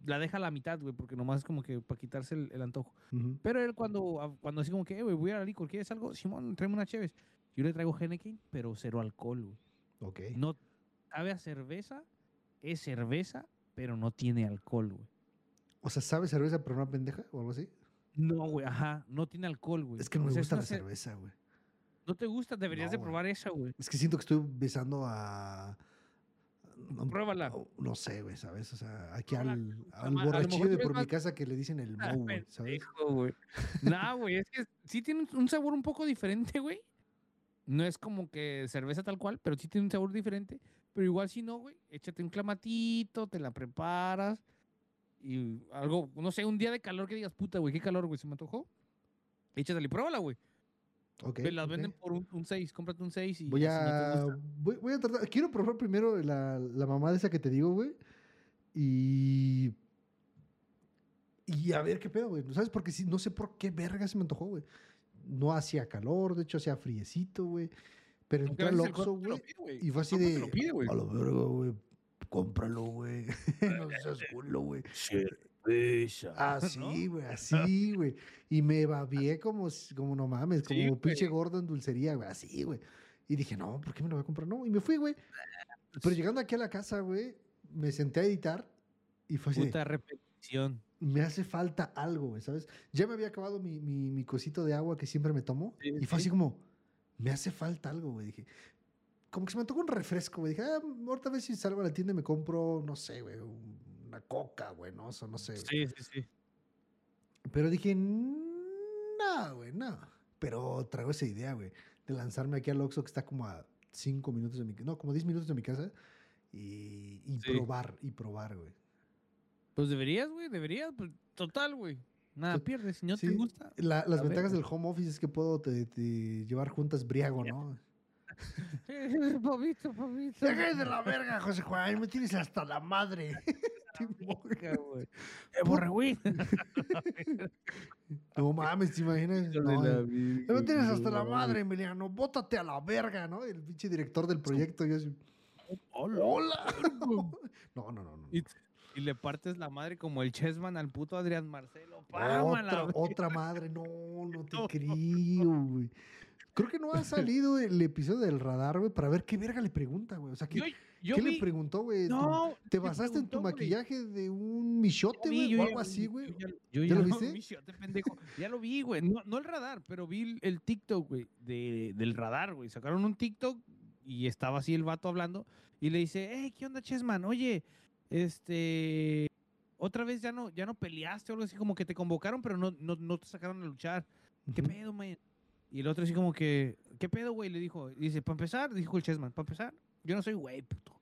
la deja a la mitad, güey, porque nomás es como que para quitarse el, el antojo.
Ujú.
Pero él cuando, cuando así como que, "Eh, güey, voy a la licor, ¿quieres algo? Simón, tráeme una chévez. Yo le traigo Henneken, pero cero alcohol, güey.
Ok.
No sabe a cerveza, es cerveza, pero no tiene alcohol, güey.
O sea, ¿sabe cerveza pero no pendeja o algo así?
No, güey, ajá, no tiene alcohol, güey.
Es que no
O
me
sea,
gusta la
cer-
cerveza, güey.
No te gusta, deberías
No,
de
güey.
probar esa, güey.
Es que siento que estoy besando a... no-
Pruébala.
No, no sé, güey, ¿sabes? O sea, aquí
Pruébala,
al, al borrachillo de por mi casa que le dicen el
Ah,
Moe, güey,
güey. No, güey, es que sí tiene un sabor un poco diferente, güey. No es como que cerveza tal cual, pero sí tiene un sabor diferente. Pero igual si no, güey, échate un clamatito, te la preparas. Y algo, no sé, un día de calor que digas, puta, güey, qué calor, güey, se me antojó. Échatela y pruébala, güey.
Ok,
las venden por un 6, cómprate un 6 y
Voy
si no
a, voy, voy a tratar. Quiero probar primero la, la mamada esa que te digo, güey. Y. Y a ver qué pedo, güey. ¿Sabes? Porque sí, no sé por qué verga se me antojó, güey. No hacía calor, de hecho hacía friecito, güey. Pero entré al Oxxo,
lo
güey. Y fue así de.
te lo pide, güey.
A la verga, güey. Cómpralo, güey. *laughs* no seas culo, güey.
Cerveza.
Así, *laughs* güey, así, güey. Y me babié como, como no mames, como
Sí,
pinche gordo en dulcería, güey, así, güey. Y dije, no, ¿por qué me lo voy a comprar? No, y me fui, güey. Pero llegando aquí a la casa, güey, me senté a editar y fue así,
Puta repetición.
me hace falta algo, güey, ¿sabes? Ya me había acabado mi, mi, mi cosito de agua que siempre me tomo
Sí,
y fue
sí.
así como, me hace falta algo, güey. Dije, como que se me tocó un refresco, güey. Dije, ah, ahorita a ver si salgo a la tienda y me compro, no sé, güey, una coca, güey, no, eso no sé, güey.
Sí, sí, sí.
Pero dije, no, güey, no. Pero traigo esa idea, güey, de lanzarme aquí al Oxxo que está como a 5 minutos de mi casa, no, como 10 minutos de mi casa y, y
Sí.
probar, y probar, güey.
Pues deberías, güey, deberías. Pues, total, güy. Nada pierdes. Si no
sí.
te gusta.
La- las
A
ventajas
ver.
del home office es que puedo te- te llevar juntas briago, ¿no? *laughs*
Pavito.
Deja de la verga, José Juan, me tienes hasta la madre. *laughs* *laughs*
Borregüín.
no mames, ¿te imaginas? No,
la
eh, me tienes hasta la madre, Emiliano, bótate a la verga, ¿no? El pinche director del proyecto, yo así,
Hola.
hola. No, no, no, no.
Y, le partes la madre como el Chessman al puto Adrián Marcelo.
Otra, otra madre, no, no te creo, güey. Creo que no ha *laughs* salido el episodio del radar, güey, para ver qué verga le pregunta, güey. O sea, ¿qué,
Yo, yo
¿qué
vi-
le preguntó, güey? ¿Tú-
No,
¿Te basaste en tu maquillaje de un michote, güey? O algo así, güey.
yo ya- Yo
¿Ya
ya
lo viste? *laughs*
vi, te pendejo. Ya lo vi, güey. No, no el radar, pero vi el, TikTok, güey, de, del radar, güey. Sacaron un TikTok y estaba así el vato hablando y le dice, hey, ¿qué onda, Chessman? Oye, este, otra vez ya no, ya no peleaste o algo así, como que te convocaron, pero no, no, no te sacaron a luchar. ¿Qué pedo, man? Y el otro así como que, ¿qué pedo, güey? Le dijo, dice, para empezar, dijo el Chessman, para empezar, yo no soy güey, puto.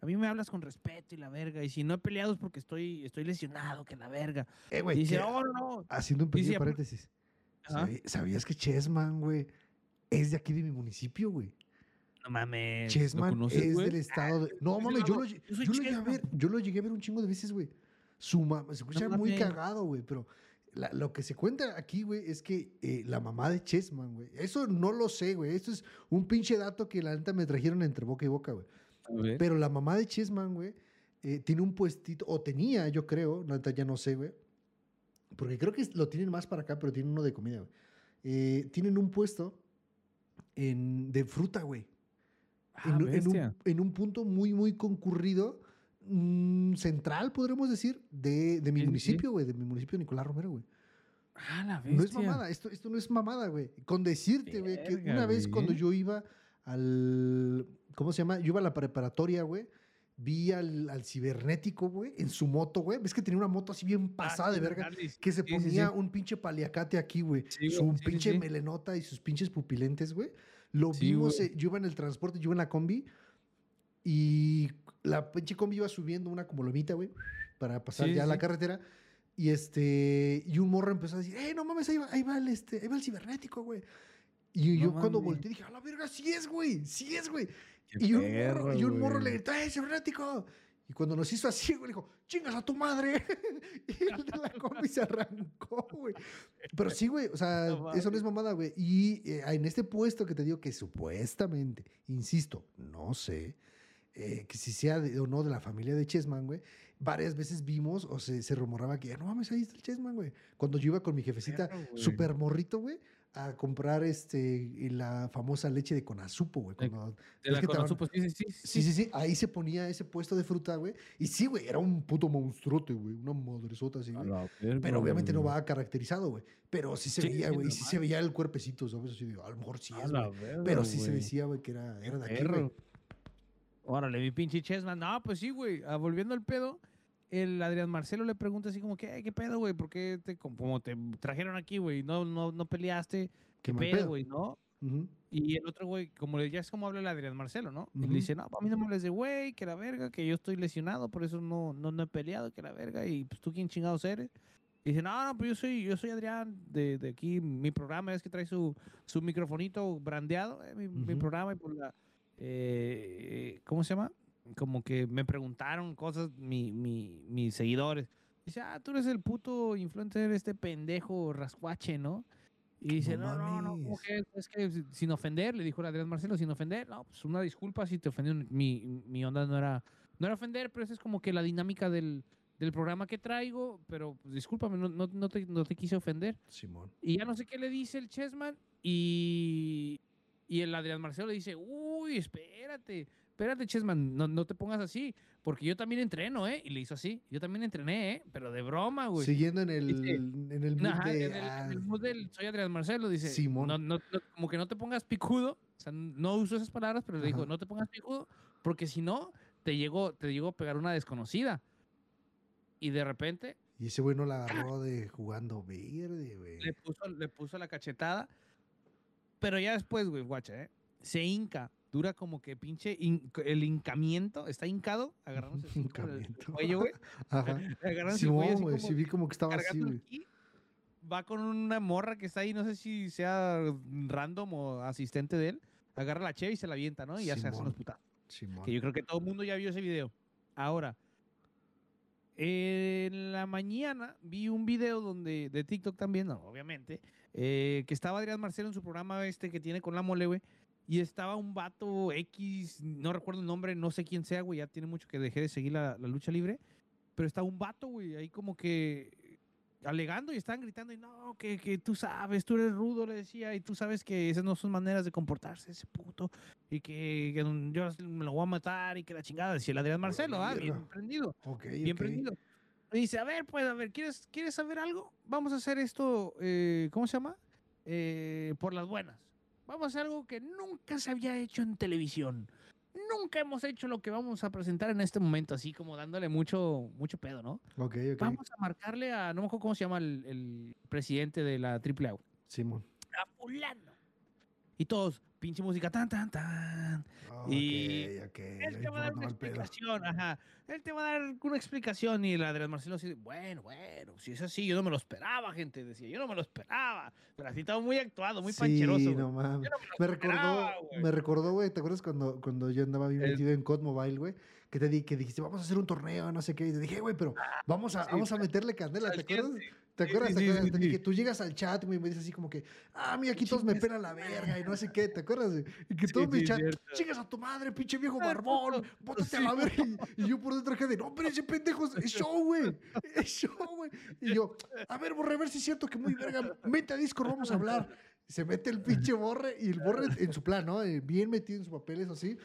A mí me hablas con respeto y la verga. Y si no he peleado es porque estoy, estoy lesionado, que la verga.
Eh, güey,
dice, oh, no.
haciendo un pequeño paréntesis.
Ajá.
¿Sabi- ¿Sabías que Chessman, güey, es de aquí de mi municipio, güey?
No mames.
Chessman
¿lo conoces,
es
güey?
del estado de... No,
soy
mames, yo lo,
yo
yo lo llegué a ver, yo lo llegué a ver un chingo de veces, güey. Su mamá, se escucha muy cagado, güey, pero la- lo que se cuenta aquí, güey, es que eh, la mamá de Chessman, güey, eso no lo sé, güey, esto es un pinche dato que la neta me trajeron entre boca y boca, güey. Pero la mamá de Chessman, güey, eh, tiene un puestito, o tenía, yo creo, la neta ya no sé, güey. Porque creo que lo tienen más para acá, pero tienen uno de comida, güey. Eh, tienen un puesto en, de fruta, güey.
Ah,
en, en un, en un punto muy, muy concurrido, mm, central, podríamos decir, de, de mi
Sí,
municipio, güey, de mi municipio de Nicolás Romero, güey.
Ah, la
No es
bestia.
mamada, esto, esto no es mamada, güey. Con decirte, güey, que una vez
güey.
cuando yo iba al. ¿Cómo se llama? Yo iba a la preparatoria, güey. Vi al, al cibernético, güey, en su moto, güey. ¿Ves que tenía una moto así bien
Ah,
pasada de verga? Que se
sí,
ponía
sí.
un pinche paliacate aquí, güey. Su pinche melenota y sus pinches pupilentes, güey. Lo vimos,
güey.
eh, yo iba en el transporte, yo iba en la combi. Y la pinche combi iba subiendo una como lomita, güey, para pasar
Sí,
ya a la
sí.
carretera. Y este, y un morro empezó a decir, ¡eh, no mames, ahí va, ahí va el, este, ahí va el cibernético, güey! Y
No
yo cuando volteé dije, ¡a la verga, sí es, güey! ¡Sí es, güey! Y un,
perro,
morro, y un morro le gritó, ¡eh, cibernético! Y cuando nos hizo así, güey, dijo, ¡chingas a tu madre! *laughs* y el de la combi se arrancó, güey. Pero sí, güey, o sea, *laughs*
No
eso no es mamada, güey. Y eh, en este puesto que te digo que supuestamente, insisto, no sé, eh, que si sea de- o no de la familia de Chessman, güey, varias veces vimos o se, se rumoraba que, no mames, ahí está el Chessman, güey. Cuando yo iba con mi jefecita, súper morrito, güey, a comprar este, la famosa leche de conazupo, güey.
De-
cuando-
De
es
la Conazupo, sí, sí, sí,
Sí, sí, sí. Ahí se ponía ese puesto de fruta, güey. Y sí, güey, era un puto monstruote, güey. Una madresota así, güey. Pero obviamente no va caracterizado, güey. Pero sí se veía, güey. Y sí se veía el cuerpecito, ¿sabes? Así digo, a lo mejor sí es, Pero sí se decía, güey, que era, era de aquí, güey.
Órale, mi pinche Chessman. No, pues sí, güey. Ah, volviendo al pedo, el Adrián Marcelo le pregunta así como que, "Ay, ¿qué pedo, güey? ¿Por qué te, como- te trajeron aquí, güey? No, no, no peleaste. ¿Qué
Qué
pedo, güey? ¿No?
Ujú.
Y el otro güey, como ya es como habla el Adrián Marcelo, ¿no? Y
Ujú.
le dice, no, a mí no me hables de güey, que la verga, que yo estoy lesionado, por eso no, no, no he peleado, que la verga, y pues tú quién chingados eres. Y dice, no, no, pues yo soy, yo soy Adrián de, de aquí, mi programa es que trae su, su microfonito brandeado, eh, mi, mi
Ujú.
programa, y por la, eh, ¿cómo se llama? Como que me preguntaron cosas mi, mi, mis seguidores. Dice, ah, tú eres el puto influencer, este pendejo rascuache, ¿no? Y dice,
No
no, no. Es que si- sin ofender, le dijo el Adrián Marcelo, sin ofender, no, pues una disculpa si te ofendió. Mi, mi onda no era, no era ofender, pero esa es como que la dinámica del, del programa que traigo, pero pues, discúlpame, no, no, no te, no te quise ofender.
Simón.
Y ya no sé qué le dice el Chessman y, y el Adrián Marcelo le dice, uy, espérate, espérate Chessman, no, no te pongas así, porque yo también entreno, ¿eh? Y le hizo así, yo también entrené, ¿eh? Pero de broma, güey.
Siguiendo en el,
Dice,
en el mood
Ajá,
de...
en el, en
ah,
el mood del soy Adrián Marcelo, dice,
Simón.
no, como que no te pongas picudo, o sea, no uso esas palabras, pero le dijo, no te pongas picudo, porque si no, te llegó, te llegó a pegar una desconocida. Y de repente
Y ese güey no la agarró de jugando verde, güey.
le puso, le puso la cachetada, pero ya después, güey, guacha, ¿eh? Se hinca, dura como que pinche, el hincamiento, está hincado, como *laughs* *laughs* el- cuello, güey,
Ajá.
agarrándose el cuello
güey. Sí vi como que estaba así, güey.
va con una morra que está ahí, no sé si sea random o asistente de él, agarra la cheve y se la avienta, ¿no? Y ya se hacen los.
Simón.
Que yo creo que todo el mundo ya vio ese video. Ahora, en la mañana vi un video donde, de TikTok también, obviamente, eh, que estaba Adrián Marcelo en su programa este que tiene con la mole, güey, y estaba un vato X, no recuerdo el nombre, no sé quién sea, güey, ya tiene mucho que dejé de seguir la, la lucha libre, pero estaba un vato, güey, ahí como que alegando y estaban gritando y no, que, que tú sabes, tú eres rudo, le decía, y tú sabes que esas no son maneras de comportarse, ese puto, y que, que yo me lo voy a matar y que la chingada, decía el Adrián Marcelo, ah, bien prendido,
Ok,
bien
ok.
prendido. Y dice, a ver, pues, a ver, ¿quieres, ¿quieres saber algo? Vamos a hacer esto, eh, ¿cómo se llama? Eh, por las buenas. Vamos a hacer algo que nunca se había hecho en televisión. Nunca hemos hecho lo que vamos a presentar en este momento, así como dándole mucho, mucho pedo, ¿no?
Ok, ok.
Vamos a marcarle a, no me acuerdo cómo se llama el, el presidente de la AAA,
Simón.
a fulano. Y todos, pinche música, tan, tan, tan. Y. Él te va a dar una explicación, ajá. Él te va a dar una explicación y el Adrián Marcelo dice, bueno, bueno, si es así, yo no me lo esperaba, gente, decía, yo no me lo esperaba. Pero así estaba muy actuado, muy
sí,
pancheroso.
no mames.
No
Me recordó,
güey.
me recordó, güey, ¿te acuerdas cuando, cuando yo andaba bien metido en COD Mobile, güey? Que te di, que dijiste, vamos a hacer un torneo, no sé qué. Y te dije, güey, pero vamos a,
Ah, sí,
vamos a meterle candela, ¿te acuerdas?
chile,
¿Te acuerdas?
sí,
dije, tú llegas al chat, y me dices así como que, ah, mira, aquí todos me pelan la verga y no sé qué, ¿te acuerdas? Y que todos
sí,
chat, chingas a tu madre, pinche viejo
Ah,
barbón, bótate a la verga. Y, y yo por dentro acá de, no, pero ese pendejo es- show, güey, es show, güey. Y yo, a ver, borre, a ver si es cierto que muy verga, vente a Discord, vamos a hablar. Se mete el pinche borre y el borre en su plan, ¿no? Eh, Bien metido en sus papeles así.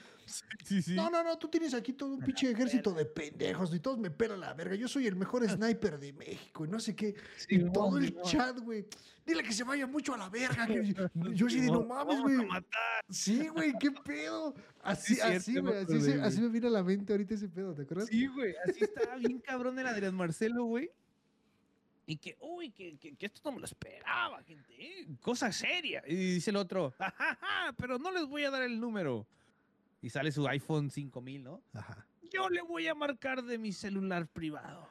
Sí, sí.
No, no, no, tú tienes aquí todo un pinche ejército de pendejos y todos me pelan la verga. Yo soy el mejor sniper de México y no sé qué. Y todo el chat, güey. Dile que se vaya mucho a la verga. que *laughs* yo- de, no
Simón,
mames, güey.
matar.
Sí, güey, qué pedo. Así,
Sí,
así, güey. Así, así me viene a la mente ahorita ese pedo, ¿te acuerdas?
Sí, güey, así estaba bien cabrón el Adrián Marcelo, güey. Y que, uy, que, que, que esto no me lo esperaba, gente. ¿eh? Cosa seria. Y dice el otro, "Ajaja, pero no les voy a dar el número. Y sale su iPhone 5000, ¿no?
Ajá.
Yo le voy a marcar de mi celular privado.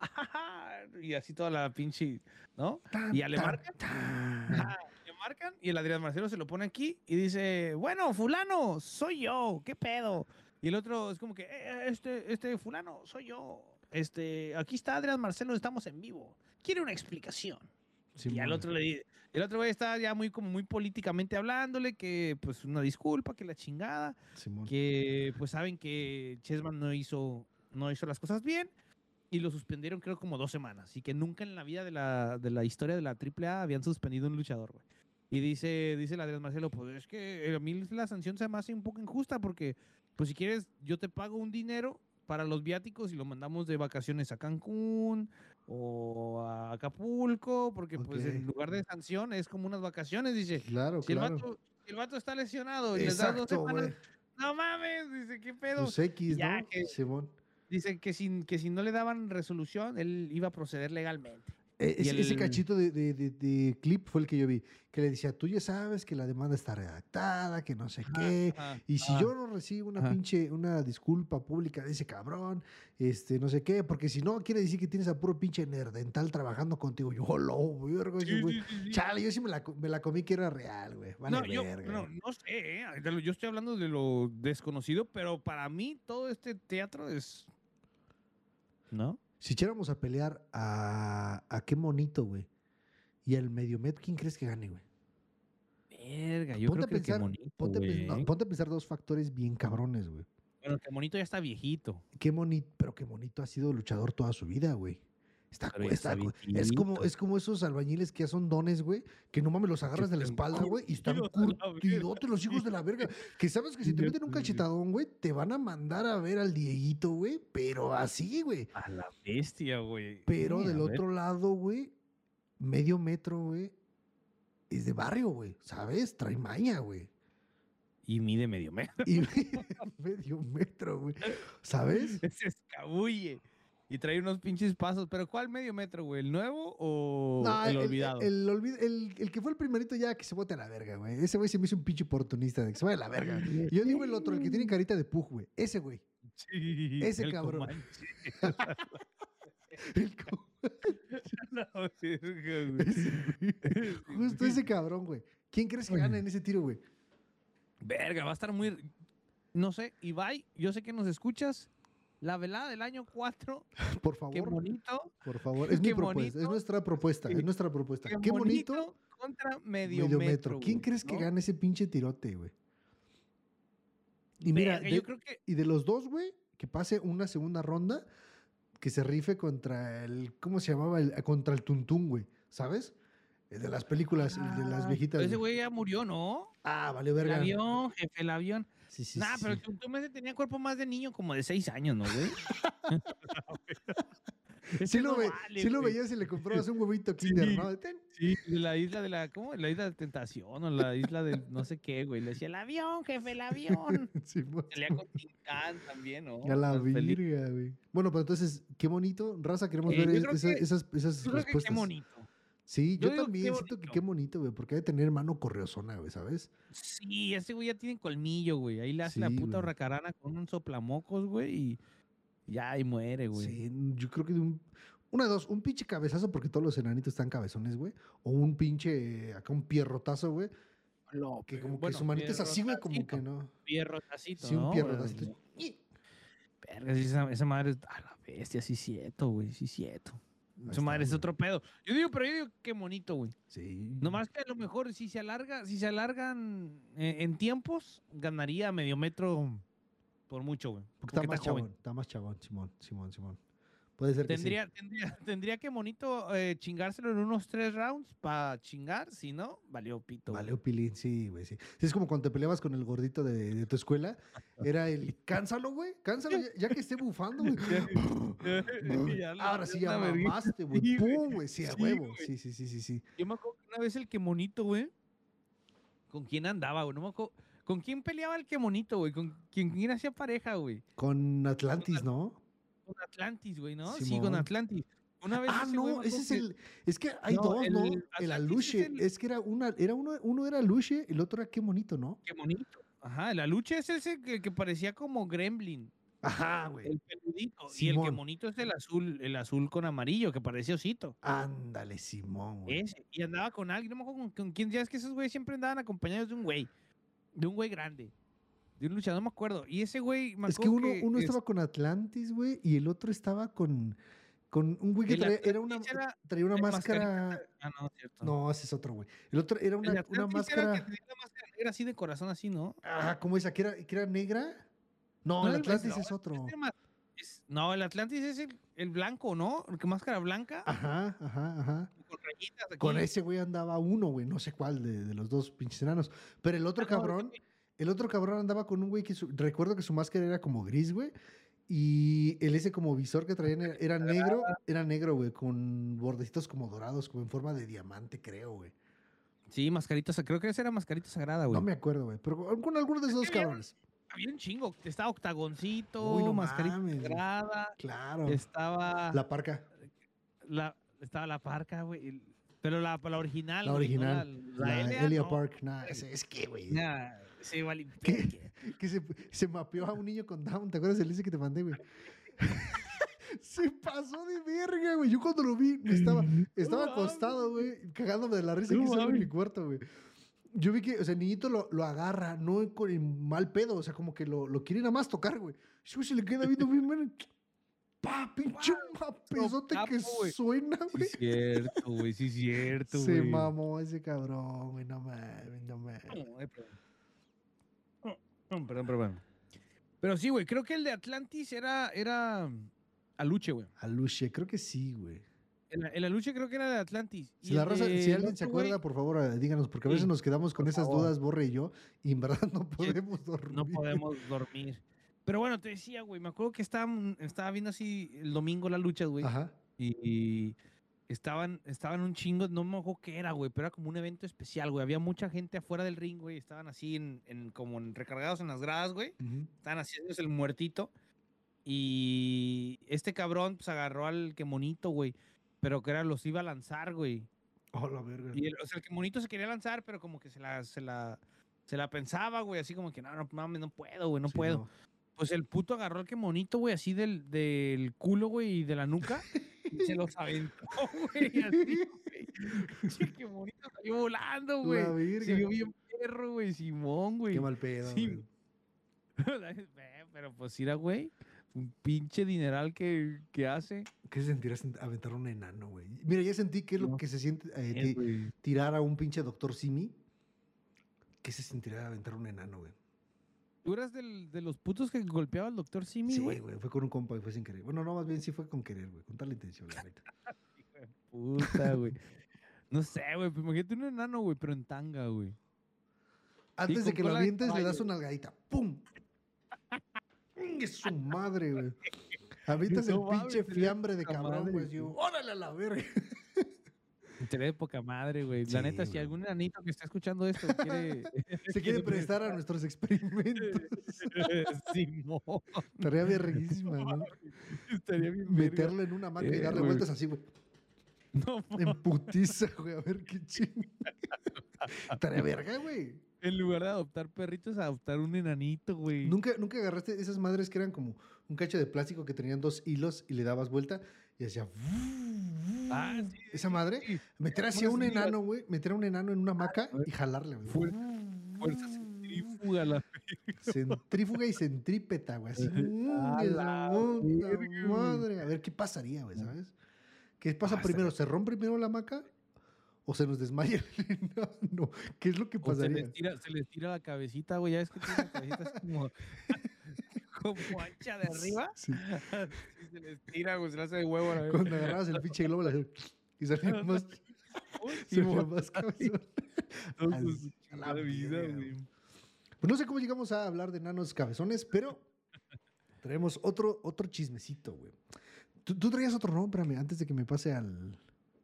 *laughs* Y así toda la pinche, ¿no?
Tan,
Y ya le
tan,
marcan.
tan.
Ajá, Le marcan y el Adrián Marcelo se lo pone aquí y dice, bueno, fulano, soy yo, ¿qué pedo? Y el otro es como que, "Eh, eh, este, este fulano, soy yo. Este, aquí está Adrián Marcelo, estamos en vivo. Quiere una explicación. y al otro le dice, el otro güey está ya muy como muy políticamente hablándole que pues una disculpa, que la chingada,
Simón.
que pues saben que Chessman no hizo no hizo las cosas bien y lo suspendieron creo como dos semanas y que nunca en la vida de la, de la historia de la AAA habían suspendido un luchador, güey. Y dice, dice el Adrián Marcelo, pues es que a mí la sanción se me hace un poco injusta porque, pues si quieres, yo te pago un dinero para los viáticos y lo mandamos de vacaciones a Cancún o a Acapulco, porque pues en lugar de sanción es como unas vacaciones, dice.
Claro,
Si el,
claro.
vato, si el vato está lesionado y les das dos
Exacto,
semanas, no mames, dice, ¿qué pedo?
Los X,
Ya
¿no?
que-
Simón.
Dice que, sin, que si no le daban resolución, él iba a proceder legalmente.
Eh, ese, ese
el-
cachito de, de- de- de clip fue el que yo vi, que le decía, tú ya sabes que la demanda está redactada, que no sé qué, y si yo no recibo una pinche, una disculpa pública de ese cabrón, este, no sé qué, porque si no, quiere decir que tienes a puro pinche nerdental trabajando contigo. Yo, lo verga, ese
Sí,
güey.
sí, sí, sí.
Chale, yo sí me la, me la comí que era real, güey. Vale,
no, yo
verga.
no, no sé, ¿eh? De lo- yo estoy hablando de lo desconocido, pero para mí todo este teatro es... ¿No?
Si echáramos a pelear a, a qué monito, güey, y al medio metro, ¿quién crees que gane, güey?
Verga, yo
Ponte
creo
a
que el que
pensar,
monito,
ponte,
güey.
no, ponte a pensar dos factores bien cabrones, güey.
Bueno, que monito ya está viejito.
Qué bonito, pero qué bonito ha sido luchador toda su vida, güey. Está, está es como es como esos albañiles que ya son dones, güey, que no mames los agarras de la espalda, güey, y están curtidotes los hijos de la verga. Que sabes que si te meten un cachetadón, güey, te van a mandar a ver al Dieguito, güey, pero así, güey.
A la bestia, güey.
Pero del otro lado, güey, medio metro, güey, es de barrio, güey, ¿sabes? Trae maña, güey.
Y mide medio metro.
Y *laughs* medio metro, güey, ¿sabes? *laughs*
Se escabulle. Y trae unos pinches pasos. ¿Pero cuál medio metro, güey? ¿El nuevo o
No,
el olvidado?
El, olvid- el- el que fue el primerito ya que se bote a la verga, güey. Ese güey se me hizo un pinche oportunista de que se vaya a la verga. Y Yo digo el otro, el que tiene carita de pug, güey. Ese güey.
Sí,
ese
el
cabrón. *laughs* El co- *laughs*
La verga, güey.
ese güey. Justo ese cabrón, güey. ¿Quién crees que gana en ese tiro, güey?
Verga, va a estar muy. No sé, Ibai, yo sé que nos escuchas. La velada del año 4, *laughs*
Por
qué
favor,
bonito.
por favor. Es *laughs* mi
qué
propuesta, es
bonito.
nuestra propuesta, es nuestra propuesta.
Qué,
Qué bonito,
contra medio,
medio, metro.
metro.
¿Quién
güey,
crees que
¿no?
gana ese pinche tirote, güey? Y mira,
Verga,
de,
yo creo que.
y de los dos, güey, que pase una segunda ronda, que se rife contra el, ¿cómo se llamaba? El- contra el Tuntún, güey, ¿sabes? El de las películas, el de las
Ah,
viejitas.
Ese
güey.
ya murió, ¿no?
Ah, vale,
El
verga.
avión, jefe, el avión.
Sí, sí,
nah,
sí,
pero
sí.
el Tuntum ese tenía cuerpo más de niño, como de seis años, ¿no, güey? *laughs*
Sí lo, ve-
vale,
sí lo veías y le comprabas un huevito Kinder,
Sí.
¿no? Ten.
Sí, de la isla de la, ¿cómo? La isla de tentación o la isla del no sé qué, güey. Le decía, el avión, jefe, el avión. *laughs*
Simón,
Salía con Tintán también, ¿no?
A la virga, güey. Bueno, pero entonces, qué bonito. Raza, queremos
Eh,
ver es-
que-
esas, esas
Yo creo que
respuestas.
qué bonito.
Sí,
Yo
yo,
digo que
también siento que qué bonito, güey, porque hay de tener mano correosona, güey, ¿sabes?
Sí, ese güey ya tiene colmillo, güey. Ahí le hace la puta
güey.
hurracarana con un soplamocos, güey, y ya ahí muere, güey.
Sí, yo creo que de un. Una de dos, un pinche cabezazo porque todos los enanitos están cabezones, güey. O un pinche, acá un pierrotazo, güey.
Lo-
Que como
bueno,
que su manita es así, güey, como que no.
Pierrotacito,
Sí, un
¿no?
pierrotacito.
Verga, esa, esa madre es a la bestia, sí cierto, güey, sí cierto.
Ahí
Su
está,
madre es otro pedo. Yo digo, pero yo digo qué bonito, güey.
Sí.
Nomás que a lo mejor si se alarga, si se alargan eh, en tiempos, ganaría medio metro por mucho, güey.
Porque está más
está joven.
chabón, está más chabón, Simón, Simón, Simón. Puede ser que sí.
Tendría, tendría, tendría que bonito eh, chingárselo en unos tres rounds para chingar, si no, valió pito. güey.
Vale, Pilín, sí, güey, sí. Sí, Es como cuando te peleabas con el gordito de, de tu escuela. Era el, *laughs* cánsalo, güey, cánsalo, ya, ya que esté bufando, güey. *laughs* *laughs* Ahora sí
ya
mamaste, güey.
Sí.
Pum, güey, sí, a
Sí,
huevo. Sí, sí, sí, sí, sí.
Yo me acuerdo que una vez el que monito, güey. ¿Con quién andaba, güey? No me acuerdo. ¿Con quién peleaba el que monito, güey? ¿Con quién, quién hacía pareja, güey?
Con Atlantis, ¿no?
Con Atlantis, güey, ¿no? Sí,
Simón.
con Atlantis. Una vez
Ah, no, ese es el. Es que hay
No,
dos, ¿no?
el
El
es
Aluche.
el-
Es que era una, era uno, uno era Aluche, el otro era qué bonito, ¿no?
que monito. Ajá, la lucha es ese que, que parecía como Gremlin,
Ajá, güey.
el peludito. Y el que monito es el azul, el azul con amarillo, que parecía osito.
Ándale, Simón, güey.
Ese. Y andaba con alguien, no me acuerdo con, con quién. Ya es que esos güeyes siempre andaban acompañados de un güey. De un güey grande. De un luchador, no me acuerdo. Y ese güey,
Es que uno, uno
es-
estaba con Atlantis, güey, y el otro estaba con, con un güey que traía, era una,
era
traía una máscara.
Ah, no, cierto.
No, ese es otro, güey. El otro era
El
una, una
Atlantis era
máscara.
que tenía máscara negra así de corazón, así, ¿no?
Ah, ¿cómo esa? ¿Que era, que era negra? No, el
el-
Atlantis
no,
es otro.
Este es- no, el Atlantis es el, el blanco, ¿no? El que máscara blanca.
Ajá, ajá, ajá.
Con rayitas aquí.
Con ese güey andaba uno, güey, no sé cuál de, de los dos pinches enanos. Pero el otro
Ah,
cabrón. El otro cabrón andaba con un güey que su- recuerdo que su máscara era como gris, güey. Y el ese como visor que traían era, era negro, era negro, güey, con bordecitos como dorados, como en forma de diamante, creo, güey.
Sí, mascarita, creo que esa era mascarita sagrada, güey.
No me acuerdo, güey, pero con, con alguno de esos dos cabrones.
Había un chingo. Estaba octagoncito,
Uy, no
mascarita
mames,
sagrada.
Claro.
Estaba
La parca.
la, estaba la parca, güey. Pero la, la original.
La
no
original.
La,
La,
Elia,
Elia
no.
Park. Nah, ese- es que, güey.
Nah, sí, vale.
¿Qué? Que se, se mapeó a un niño con Down. ¿Te acuerdas del ese que te mandé, güey? *laughs* se pasó de verga, güey. Yo cuando lo vi, estaba, estaba acostado, güey, cagándome de la risa que estaba en mi cuarto, güey. Yo vi que, o sea, el niñito lo, lo agarra, no con el mal pedo, o sea, como que lo, lo quiere nada más tocar, güey. Se le queda *laughs* viendo bien, man. ¡Pa! ¡Pinche mapezote que
capo, güey.
suena,
Sí, cierto, güey. Sí, *laughs* cierto,
Se
güey.
mamó ese cabrón, güey. No mames, no mames.
Perdón. Perdón, perdón. Pero sí, güey. Creo que el de Atlantis era, era Aluche, güey.
Aluche, creo que sí, güey.
El, el Aluche creo que era de Atlantis.
Si,
Y
la alguien se
güey,
acuerda, por favor, eh, díganos, porque a veces
Sí,
nos quedamos con esas
favor.
dudas, Borre y yo, y en verdad no podemos dormir.
No podemos dormir. Pero bueno, te decía, güey, me acuerdo que estaba, estaba viendo así el domingo las luchas, güey.
Ajá.
Y estaban, estaban un chingo, no me acuerdo qué era, güey, pero era como un evento especial, güey. Había mucha gente afuera del ring, güey. Estaban así en, en- como en- recargados en las gradas, güey.
ujú.
Estaban haciendo el muertito. Y este cabrón, pues agarró al que monito, güey. Pero que era, los iba a lanzar, güey.
Oh, la verga.
Y el, o sea, el que monito se quería lanzar, pero como que se la, se la, se la pensaba, güey. Así como que, no, no mames, no puedo, güey, no
Sí,
puedo. Pues el puto agarró al que monito, güey, así del, del culo, güey, y de la nuca. *laughs* y se los aventó, *laughs* güey, así, güey. Sí, que monito salió volando, güey. Se vio bien perro, güey, Simón, güey.
Qué mal pedo.
Sí. *laughs* Pero pues era, güey, un pinche dineral que, que hace.
¿Qué se sentirá sent- aventar a un enano, güey? Mira, ya sentí que es lo
No.
que se siente eh, ti- tirar a un pinche doctor Simi. ¿Qué se sentirá aventar a un enano, güey?
¿Tú eras del, de los putos que golpeaba al doctor Simi,
Sí,
güey?
güey, fue con un compa y fue sin querer. Bueno, no, más bien sí fue con querer, güey, con tal intención, la neta. *laughs*
Puta, güey. No sé, güey, pues imagínate un enano, güey, pero en tanga, güey.
Antes de que lo avientes, le das una algadita. ¡Pum! ¡Es su madre, güey! *laughs* Avientas el
No mames,
pinche fiambre de cabrón, güey. ¡Órale a la verga!
Sería de poca madre, güey. La
Sí,
neta, si algún enanito que está escuchando esto quiere... *laughs*
Se quiere prestar a nuestros experimentos. *laughs*
Simón.
Estaría verguísima, ¿no?
Estaría bien.
Meterlo en una maca y
Eh,
darle
güey.
vueltas así, güey.
No,
En putiza, güey. A ver qué ching. Estaría verga, güey.
en lugar de adoptar perritos, adoptar un enanito, güey.
¿Nunca, nunca agarraste esas madres que eran como un cacho de plástico que tenían dos hilos y le dabas vuelta y hacía.
Ah, sí,
Esa madre.
sí.
Meter así a
Unas
un enano, güey. Meter a un enano en una hamaca
güey.
y jalarle, güey.
Fuer- Fuerza centrífuga, la
Centrífuga y centrípeta, güey. Así. *laughs* mm,
güey.
madre. A ver qué pasaría, güey, ¿sabes? ¿Qué pasa
Ah,
primero?
estaría-
¿Se rompe primero la hamaca? ¿O se nos desmaya el *laughs* enano? ¿Qué es lo que
O se
pasaría?
les, tira, se les tira la cabecita, güey. Ya ves que tiene la cabecita así como, *laughs* como ancha de arriba. Se les tira, güey. Se le hace de huevo. la.
Cuando agarrabas el pinche globo, hacías *laughs* y salía más,
Simón, *laughs*
más cabezón. a la
vida, güey.
Pues no sé cómo llegamos a hablar de enanos cabezones, pero traemos otro, otro chismecito, güey. ¿Tú, tú traías otro nombre, espérame, antes de que me pase al...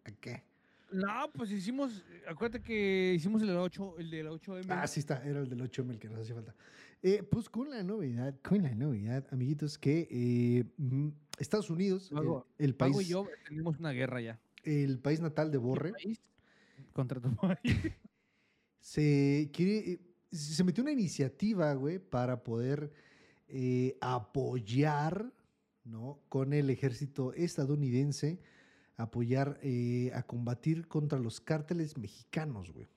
¿A qué?
No, pues hicimos, acuérdate que hicimos el de la 8, el de la 8M.
Ah, sí está, era el del 8M el que nos hacía falta. Eh, pues con la novedad, con la novedad, amiguitos, que eh, Estados Unidos, el,
Luego,
el
Pago
país,
y yo tenemos una guerra ya.
el país natal de Borre,
país Contra tu país. *laughs*
se quiere, eh, se metió una iniciativa, güey, para poder eh, apoyar, ¿no? Con el ejército estadounidense, apoyar eh, a combatir contra los cárteles mexicanos, güey.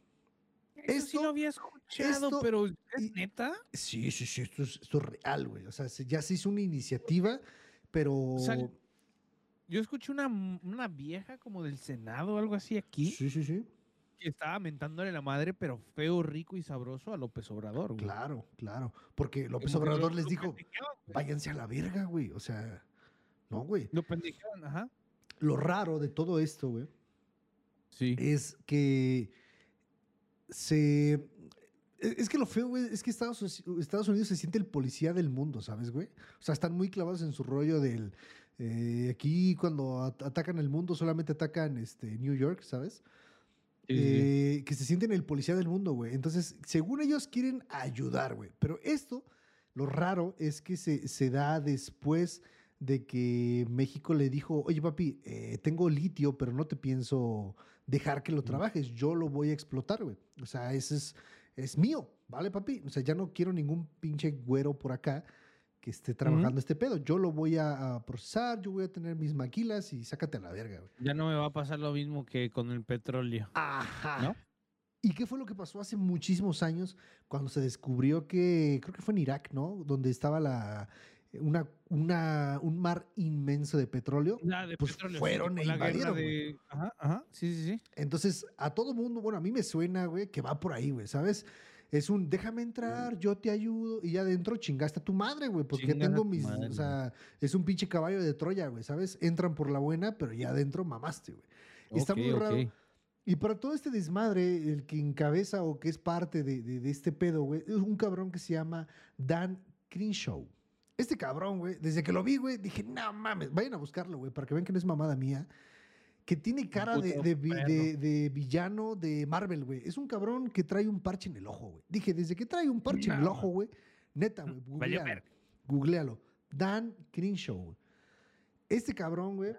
Eso sí
Esto-
lo había escuchado,
esto-
pero ¿es neta?
Sí, sí, sí, esto es, esto es real, güey. O sea, se- ya se hizo una iniciativa, pero...
sea, Yo escuché una, una vieja como del Senado o algo así aquí
Sí, sí, sí.
que estaba mentándole la madre, pero feo, rico y sabroso a López Obrador, güey.
Claro, claro. Porque López
Como
Obrador les dijo, váyanse a la verga, güey. O sea, no, güey.
Lo pendejeaban, ajá.
Lo raro de todo esto, güey,
Sí.
es que se... e- Es que lo feo, güey, es que Estados, Estados Unidos se siente el policía del mundo, ¿sabes, güey? O sea, están muy clavados en su rollo del... eh, aquí cuando at- atacan el mundo solamente atacan este, New York, ¿sabes? eh, que se sienten el policía del mundo, güey. Entonces, según ellos quieren ayudar, güey. Pero esto, lo raro es que se, se da después de que México le dijo, oye papi, eh, tengo litio, pero no te pienso dejar que lo trabajes, yo lo voy a explotar, güey. O sea, ese es, es mío, ¿vale, papi? O sea, ya no quiero ningún pinche güero por acá que esté trabajando este pedo. Yo lo voy a, a procesar, yo voy a tener mis maquilas y sácate a la verga, güey.
Ya no me va a pasar lo mismo que con el petróleo.
Ajá.
¿No?
¿Y qué fue lo que pasó hace muchísimos años cuando se descubrió que, creo que fue en Irak, ¿no? Donde estaba la, una, una, un mar inmenso de petróleo.
De
Pues
petróleo.
fueron e
la guerra
invadieron,
de... Ajá, ajá. Sí, sí, sí.
Entonces, a todo mundo, bueno, a mí me suena, güey, que va por ahí, güey, ¿sabes? Es un, déjame entrar, yo te ayudo, y ya adentro chingaste a tu madre, güey, porque tengo mis,
madre,
o sea, es un pinche caballo de Troya, güey, ¿sabes? Entran por la buena, pero ya adentro mamaste, güey. Y está muy raro. Y para todo este desmadre, el que encabeza o que es parte de, de- de este pedo, güey, es un cabrón que se llama Dan Crenshaw. Este cabrón, güey, desde que lo vi, güey, dije, no mames, vayan a buscarlo, güey, para que vean que no es mamada mía. Que tiene cara de, villano de Marvel, güey. Es un cabrón que trae un parche en el ojo, güey. Dije, desde que trae un parche en el ojo, güey, neta, güey, *laughs* googlealo. Googlealo. Dan Crenshaw. güey. Este cabrón, güey,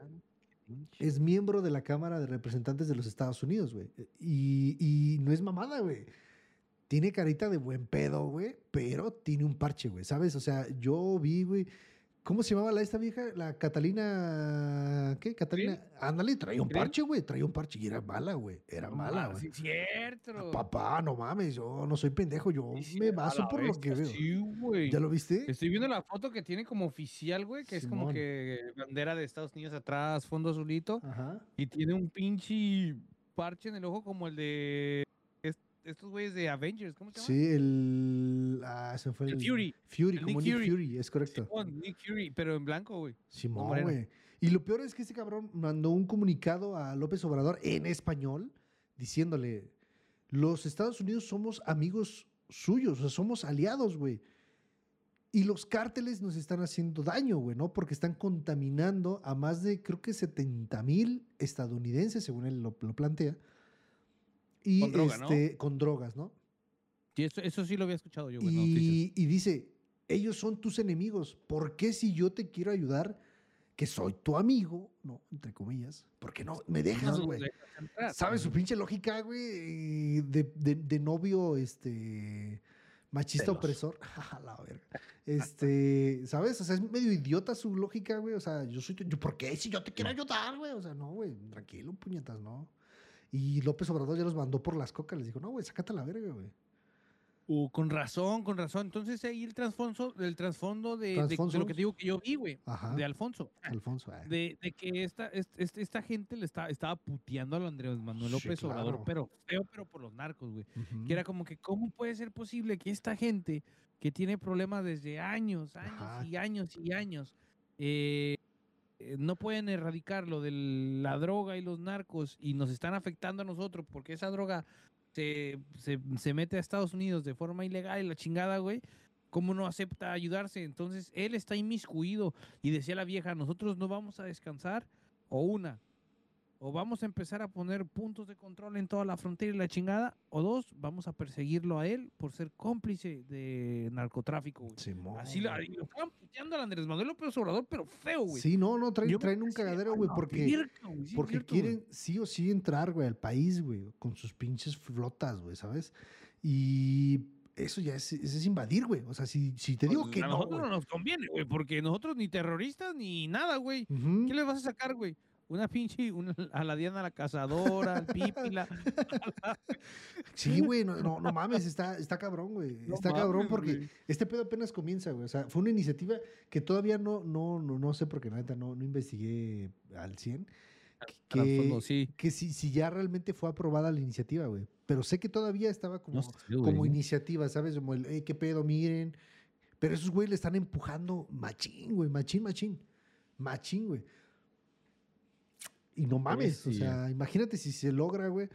es miembro de la Cámara de Representantes de los Estados Unidos, güey. Y, y no es mamada, güey. Tiene carita de buen pedo, güey, pero tiene un parche, güey, ¿sabes? O sea, yo vi, güey. ¿Cómo se llamaba la esta vieja? La Catalina. ¿Qué? Catalina. Ándale, traía un parche, güey. Traía un parche y era mala, güey. Era
No
mala, güey.
Sí, cierto.
Papá, no mames, yo no soy pendejo, yo
Sí,
me baso por lo que veo.
Sí, güey.
¿Ya lo viste?
Estoy viendo la foto que tiene como oficial, güey, que es como que bandera de Estados Unidos atrás, fondo azulito,
Ajá.
y tiene un pinche parche en el ojo como el de estos güeyes de Avengers, ¿cómo se llama?
Sí, el. Ah, se fue
El
el.
Fury.
Fury,
el
como
Nick
Nick
Fury.
Es correcto.
Simón, Nick Fury, pero en blanco, güey.
Simón, güey. Y lo peor es que este cabrón mandó un comunicado a López Obrador en español diciéndole: Los Estados Unidos somos amigos suyos, o sea, somos aliados, güey. Y los cárteles nos están haciendo daño, güey, ¿no? Porque están contaminando a más de, creo que 70 mil estadounidenses, según él lo, lo plantea. Y
Con droga, ¿no?
este, con drogas, ¿no?
Sí, eso, eso sí lo había escuchado yo, noticias.
Y, y dice, ellos son tus enemigos. ¿Por qué si yo te quiero ayudar, que soy tu amigo, no, entre comillas, ¿por qué no me dejas, güey? ¿Sabes su pinche lógica, güey? De, de- de novio, este, machista
Celoso.
opresor. *laughs* A la verga. Este, *laughs* ¿sabes? O sea, es medio idiota su lógica, güey. O sea, yo soy, tu- yo, ¿por qué si yo te quiero ayudar, güey? O sea, no, güey, tranquilo, puñetas, no. Y López Obrador ya los mandó por las cocas. Les dijo, no, güey, sácate a la verga, güey.
Uh, con razón, con razón. Entonces ahí el trasfondo, el trasfondo de, de- de lo que te digo que yo vi, güey, de Alfonso.
Alfonso. ah.
De, de que esta, est- est- esta gente le está, estaba puteando a Andrés Manuel
Sí,
López Obrador,
claro.
pero feo, pero por los narcos, güey. Que era como que, ¿cómo puede ser posible que esta gente que tiene problemas desde años, años
Ajá.
y años y años, eh, eh, no pueden erradicar lo de la droga y los narcos y nos están afectando a nosotros porque esa droga se, se, se mete a Estados Unidos de forma ilegal y la chingada, güey? ¿Cómo no acepta ayudarse? Entonces él está inmiscuido y decía la vieja, nosotros no vamos a descansar o una. O vamos a empezar a poner puntos de control en toda la frontera y la chingada. O dos, vamos a perseguirlo a él por ser cómplice de narcotráfico, güey.
Simón,
Así lo, lo estaban puteando al Andrés Manuel López Obrador, pero feo, güey.
Sí, no, no, traen, traen un cagadero,
"A
güey, porque,
güey, sí
porque
cierto, güey".
quieren sí o sí entrar, güey, al país, güey, con sus pinches flotas, güey, ¿sabes? Y eso ya es, eso es invadir, güey. O sea, si, si te digo
Pues,
que
a
no,
nosotros no nos conviene, güey, porque nosotros ni terroristas ni nada, güey. ¿Qué le vas a sacar, güey? Una pinche, una, a la Diana la cazadora, al Pípila. *laughs*
Sí, güey, no, no, no mames, está, está cabrón, güey.
No
está cabrón porque
güey.
este pedo apenas comienza, güey. O sea, fue una iniciativa que todavía no, no, no, no sé porque neta no, no investigué al 100. Que,
Trasfondo, sí.
que si, si ya realmente fue aprobada la iniciativa, güey. Pero sé que todavía estaba como,
sé,
como iniciativa, ¿sabes? Como el, "Ey, qué pedo, miren. Pero esos güey le están empujando machín, güey, machín, machín. Machín, güey. Y no mames, o
sí.
sea, imagínate si se logra, güey.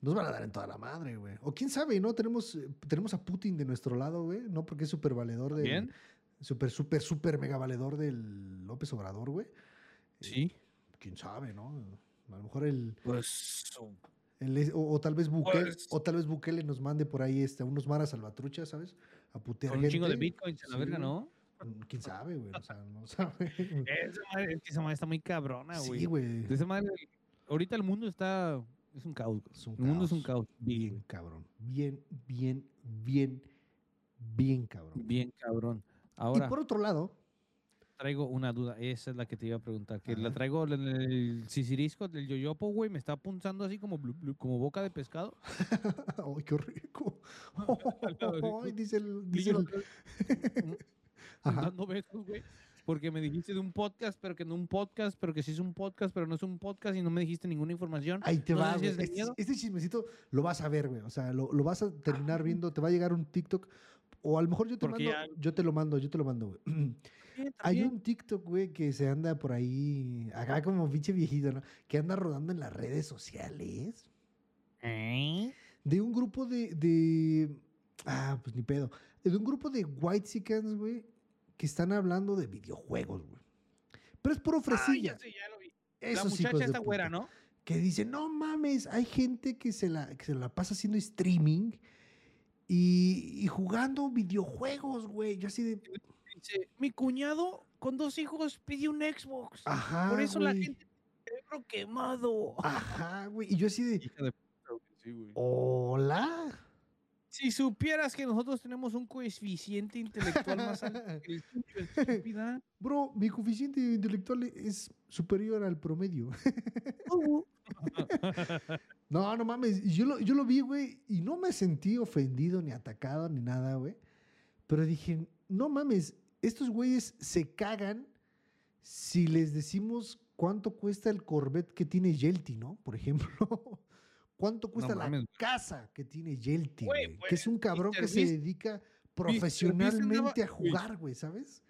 Nos van a dar en toda la madre, güey. O quién sabe, ¿no? Tenemos, eh, tenemos a Putin de nuestro lado, güey. No porque es súper valedor del.
Bien,
Súper, súper, súper mega valedor del López Obrador, güey.
sí.
Quién sabe, ¿no? A lo mejor el.
Pues
el o, o tal vez Bukele,
Pues-
o tal vez Bukele nos mande por ahí este, a unos maras salvatruchas, ¿sabes? A putear
con un chingo de
gente.
bitcoins en la verga. ¿no?
Mm, ¿Quién sabe, güey? O sea, no *laughs* sabe.
Esa madre, esa está muy cabrona, güey.
sí, güey.
Esa madre, ahorita el mundo está. Es un caos. güey.
Es un
el mundo es un
caos. Bien, cabrón. Bien, bien, bien, bien, cabrón.
bien cabrón.
Y
Ahora
por otro lado,
traigo una duda. Esa es la que te iba a preguntar. Que la traigo en el sisirisco del yoyopo, güey. Me está apuntando así como, blu- blu- como boca de pescado. *laughs*
¡ay, qué rico! *laughs* ¡Ay, dice el. Dice el- Ajá.
dando besos, güey. Porque me dijiste de un podcast, pero que no un podcast, pero que sí es un podcast, pero no es un podcast y no me dijiste ninguna información.
Ahí te
No
va,
si es
Este, este chismecito lo vas a ver, güey. O sea, lo, lo vas a terminar viendo, te va a llegar un TikTok. O a lo mejor yo te mando,
ya-
yo te lo mando, yo te lo mando, güey. *clears throat* Hay un TikTok, güey, que se anda por ahí, acá como pinche viejito, ¿no? Que anda rodando en las redes sociales.
¿Eh?
De un grupo de, de. Ah, pues ni pedo. De un grupo de white güey, que están hablando de videojuegos, güey. Pero es puro
Ah,
fresilla.
ya sé, ya lo vi.
Esos
la muchacha
de
está güera. ¿no?
Que dicen, no mames, hay gente que se la, que se la pasa haciendo streaming y, y jugando videojuegos, güey. Yo así de.
Dice, mi cuñado con dos hijos pidió un Xbox.
Ajá.
Por eso la gente tiene cerebro quemado.
Ajá, güey. Y yo así de.
Hija de puta, güey, sí, güey.
Hola.
Si supieras que nosotros tenemos un coeficiente intelectual más alto *laughs* que el tuyo, estúpida.
Bro, mi coeficiente intelectual es superior al promedio. *laughs* No, no mames. Yo lo, yo lo vi, güey, y no me sentí ofendido, ni atacado, ni nada, güey. Pero dije, no mames, estos güeyes se cagan si les decimos cuánto cuesta el Corvette que tiene Yelty, ¿no? Por ejemplo. ¿Cuánto cuesta la
mames,
casa que tiene Yelty,
Güey,
güey?
pues,
Que es un cabrón que se dedica profesionalmente a jugar, güey, ¿sabes?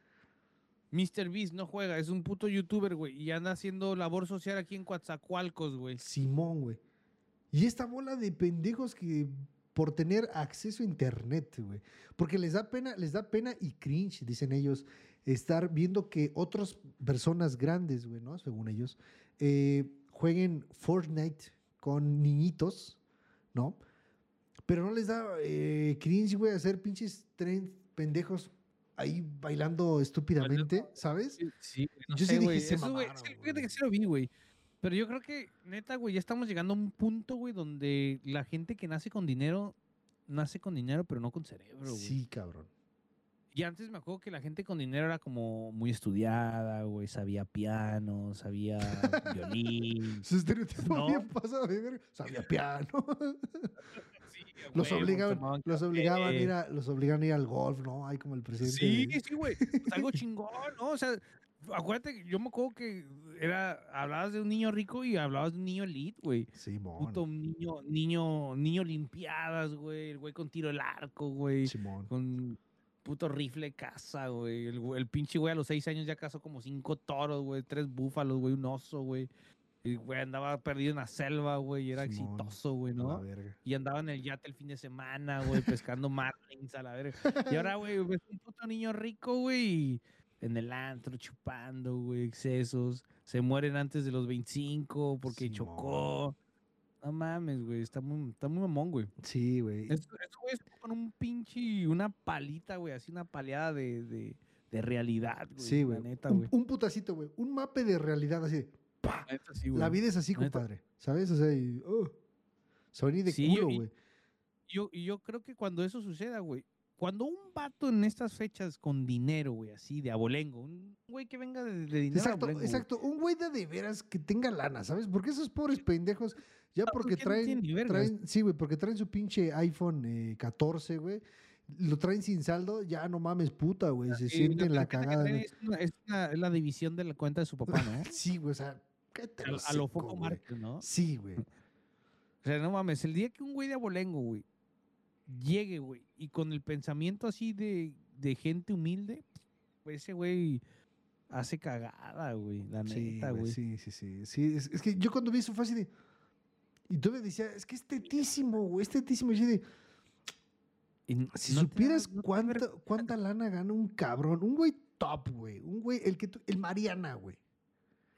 Mr. Beast no juega, es un puto youtuber, güey, y anda haciendo labor social aquí en Coatzacoalcos, güey.
Simón, güey. Y esta bola de pendejos que por tener acceso a internet, güey. Porque les da pena, les da pena y cringe, dicen ellos, estar viendo que otras personas grandes, güey, ¿no? Según ellos, eh, jueguen Fortnite con niñitos, ¿no? Pero no les da eh, cringe, güey, hacer pinches tren pendejos ahí bailando estúpidamente, ¿sabes?
Sí, Sí, güey, no
Yo sí dije, se
Eso, güey,
mamaron,
es que que sí lo vi, güey. Pero yo creo que, neta, güey, ya estamos llegando a un punto, güey, donde la gente que nace con dinero, nace con dinero, pero no con cerebro, güey.
Sí, cabrón.
Y antes me acuerdo que la gente con dinero era como muy estudiada, güey, sabía piano, sabía *laughs* violín.
Su estereotipo
No.
bien pasado de ver. Sabía piano. *laughs*
Sí, a
los obligaban, los obligaban a ir a, los obligaban a ir al golf, ¿no? Ahí como el presidente.
Sí, sí, güey. Pues algo chingón, ¿no? O sea, acuérdate que yo me acuerdo que era, hablabas de un niño rico y hablabas de un niño elite, güey.
Simón.
Puto niño, niño, niño limpiadas, güey. El güey con tiro al arco, güey.
Simón.
Con puto rifle caza, güey. El, pinche güey a los seis años ya cazó como cinco toros, güey. Tres búfalos, güey. Un oso, güey. El güey andaba perdido en la selva, güey. Y era
Simón,
exitoso, güey, ¿no? Y andaba en el yate el fin de semana, güey, pescando *laughs* marlins a la verga. Y ahora, güey, ves un puto niño rico, güey, y en el antro chupando, güey, excesos. Se mueren antes de los 25 porque
Simón.
chocó. No mames, güey, está muy, está muy mamón, güey.
Sí, güey.
Estos güeyes con un pinche, una palita, güey, así una paleada de, de, de realidad, güey.
Sí, güey.
neta,
Un,
güey.
un putacito, güey. Un mape de realidad así de. ¡pa!
La neta, sí,
La
güey.
vida es así, compadre. ¿Sabes? O sea, y, oh, de
Sí,
culo, güey.
yo, y yo creo que cuando eso suceda, güey, cuando un vato en estas fechas con dinero, güey, así de abolengo, un güey que venga de, de dinero
Exacto,
abolengo, güey,
exacto. Un güey de de veras que tenga lana, ¿sabes? Porque esos pobres pendejos, ya
No,
porque
no
traen, sí, güey, porque traen su pinche iPhone eh, 14, güey, lo traen sin saldo, ya no mames, puta, güey, se
sí,
sienten la cagada.
Es, una- es una- la división de la cuenta de su papá, ¿no? *laughs*
Sí, güey, o sea, cállate
a,
el
a lo foco. Márquez, ¿no?
Sí, güey.
O sea, no mames, el día que un güey de abolengo, güey, llegue, güey, y con el pensamiento así de, de gente humilde, pues ese güey hace cagada, güey, la
Sí,
neta,
güey,
güey.
sí, sí, sí. sí es, es que yo cuando vi eso fue así de. Y tú me decías, es que es tetísimo, güey, es tetísimo. Y yo de,
Y
si
no te da-
supieras
no
cuánta, cuánta *laughs* lana gana un cabrón, un güey top, güey, un güey, el que tú, el Mariana, güey.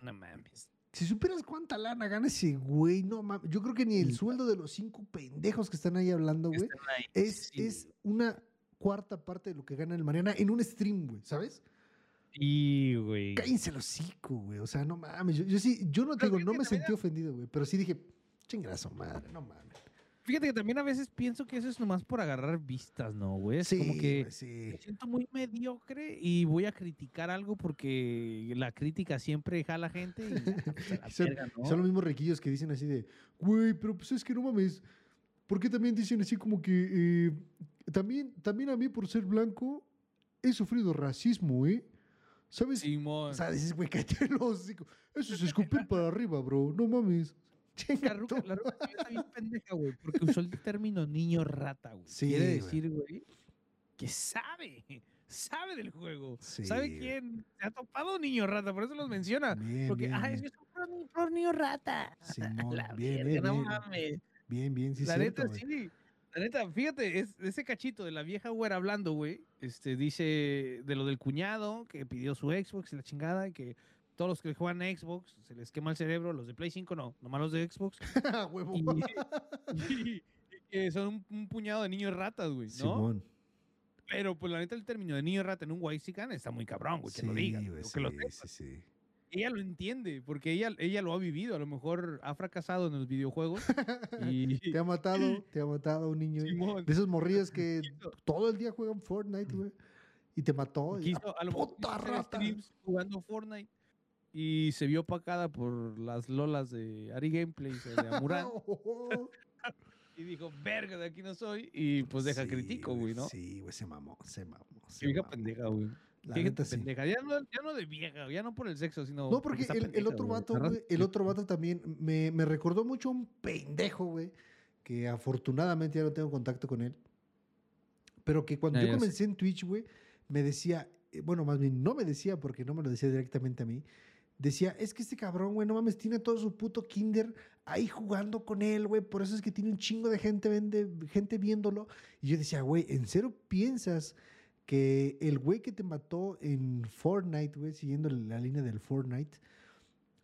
No mames.
Si supieras cuánta lana gana ese güey, no mames. Yo creo que ni el
Ni-
sueldo de los cinco pendejos que están ahí hablando, güey,
ahí,
es,
sí,
es una cuarta parte de lo que gana el Mariana en un stream, güey, ¿sabes?
Sí, güey.
Cállense el hocico, güey. O sea, no mames. Yo, yo sí, yo no te digo, no me sentí ofendido, güey. Pero sí dije, chingazo madre, no mames.
Fíjate que también a veces pienso que eso es nomás por agarrar vistas, ¿no, güey? Es como que
sí.
me siento muy mediocre y voy a criticar algo porque la crítica siempre jala gente y ya, pues, a la *laughs*
Son-. Son los mismos riquillos que dicen así de, güey, pero pues es que no mames. ¿Por qué también dicen así como que eh, también, también a mí por ser blanco he sufrido racismo, ¿eh? ¿Sabes?
Simón.
O sea, dices, güey, cállate el hocico. Eso es escupir *laughs* para arriba, bro. No mames.
La ruca, la ruca está bien pendeja, güey, porque usó el término niño rata, güey.
Sí,
Quiere decir, güey, que sabe, sabe del juego.
Sí,
sabe quién se ha topado niño rata, por eso los menciona.
Bien,
Porque,
bien,
ah, es que es un puro niño rata. *laughs*
Simón,
La
bien,
verga,
bien,
no
bien.
mames.
Bien, bien, sí,
la
cierto,
neta, sí. La neta, fíjate, es, ese cachito de la vieja güera hablando, güey, este, dice de lo del cuñado que pidió su Xbox y la chingada, y que todos los que juegan a Xbox se les quema el cerebro, los de Play 5 no, nomás los de Xbox. *laughs*
A huevo.
Y, y- y que son un, un puñado de niños ratas, güey, ¿no?
Simón.
Pero pues la neta el término de niño rata en un Waxican está muy cabrón, güey, que lo
güey,
o que lo
sí, sí, sí.
Ella lo entiende, porque ella, ella lo ha vivido, a lo mejor ha fracasado en los videojuegos. *laughs* y
Te ha matado, te ha matado un niño.
Simón,
De esos morrillos que *laughs*
quiso-
todo el día juegan Fortnite, güey. Y te mató. y-
quiso, a lo mejor hacer
rata.
jugando Fortnite y se vio opacada por las lolas de Ari Gameplays o de Amurán *laughs* y dijo, verga, de aquí no soy y pues deja
Sí,
critico, güey, ¿no?
Sí, güey, se mamó, se mamó.
Qué
se
vieja
mamó.
pendeja, güey.
La neta sí.
pendeja. Ya no, ya no de vieja, ya no por el sexo, sino.
No, porque
está
el, el
pendeja,
otro
güey.
vato, güey, el otro vato también me, me recordó mucho a un pendejo, güey, que afortunadamente ya no tengo contacto con él. Pero que cuando
Ah,
yo comencé en Twitch, güey, me decía, eh, bueno, más bien no me decía porque no me lo decía directamente a mí. Decía, es que este cabrón, güey, no mames, tiene todo su puto kinder ahí jugando con él, güey. Por eso es que tiene un chingo de gente, vende, gente viéndolo. Y yo decía, güey, ¿en serio piensas que el güey que te mató en Fortnite, güey, siguiendo la línea del Fortnite,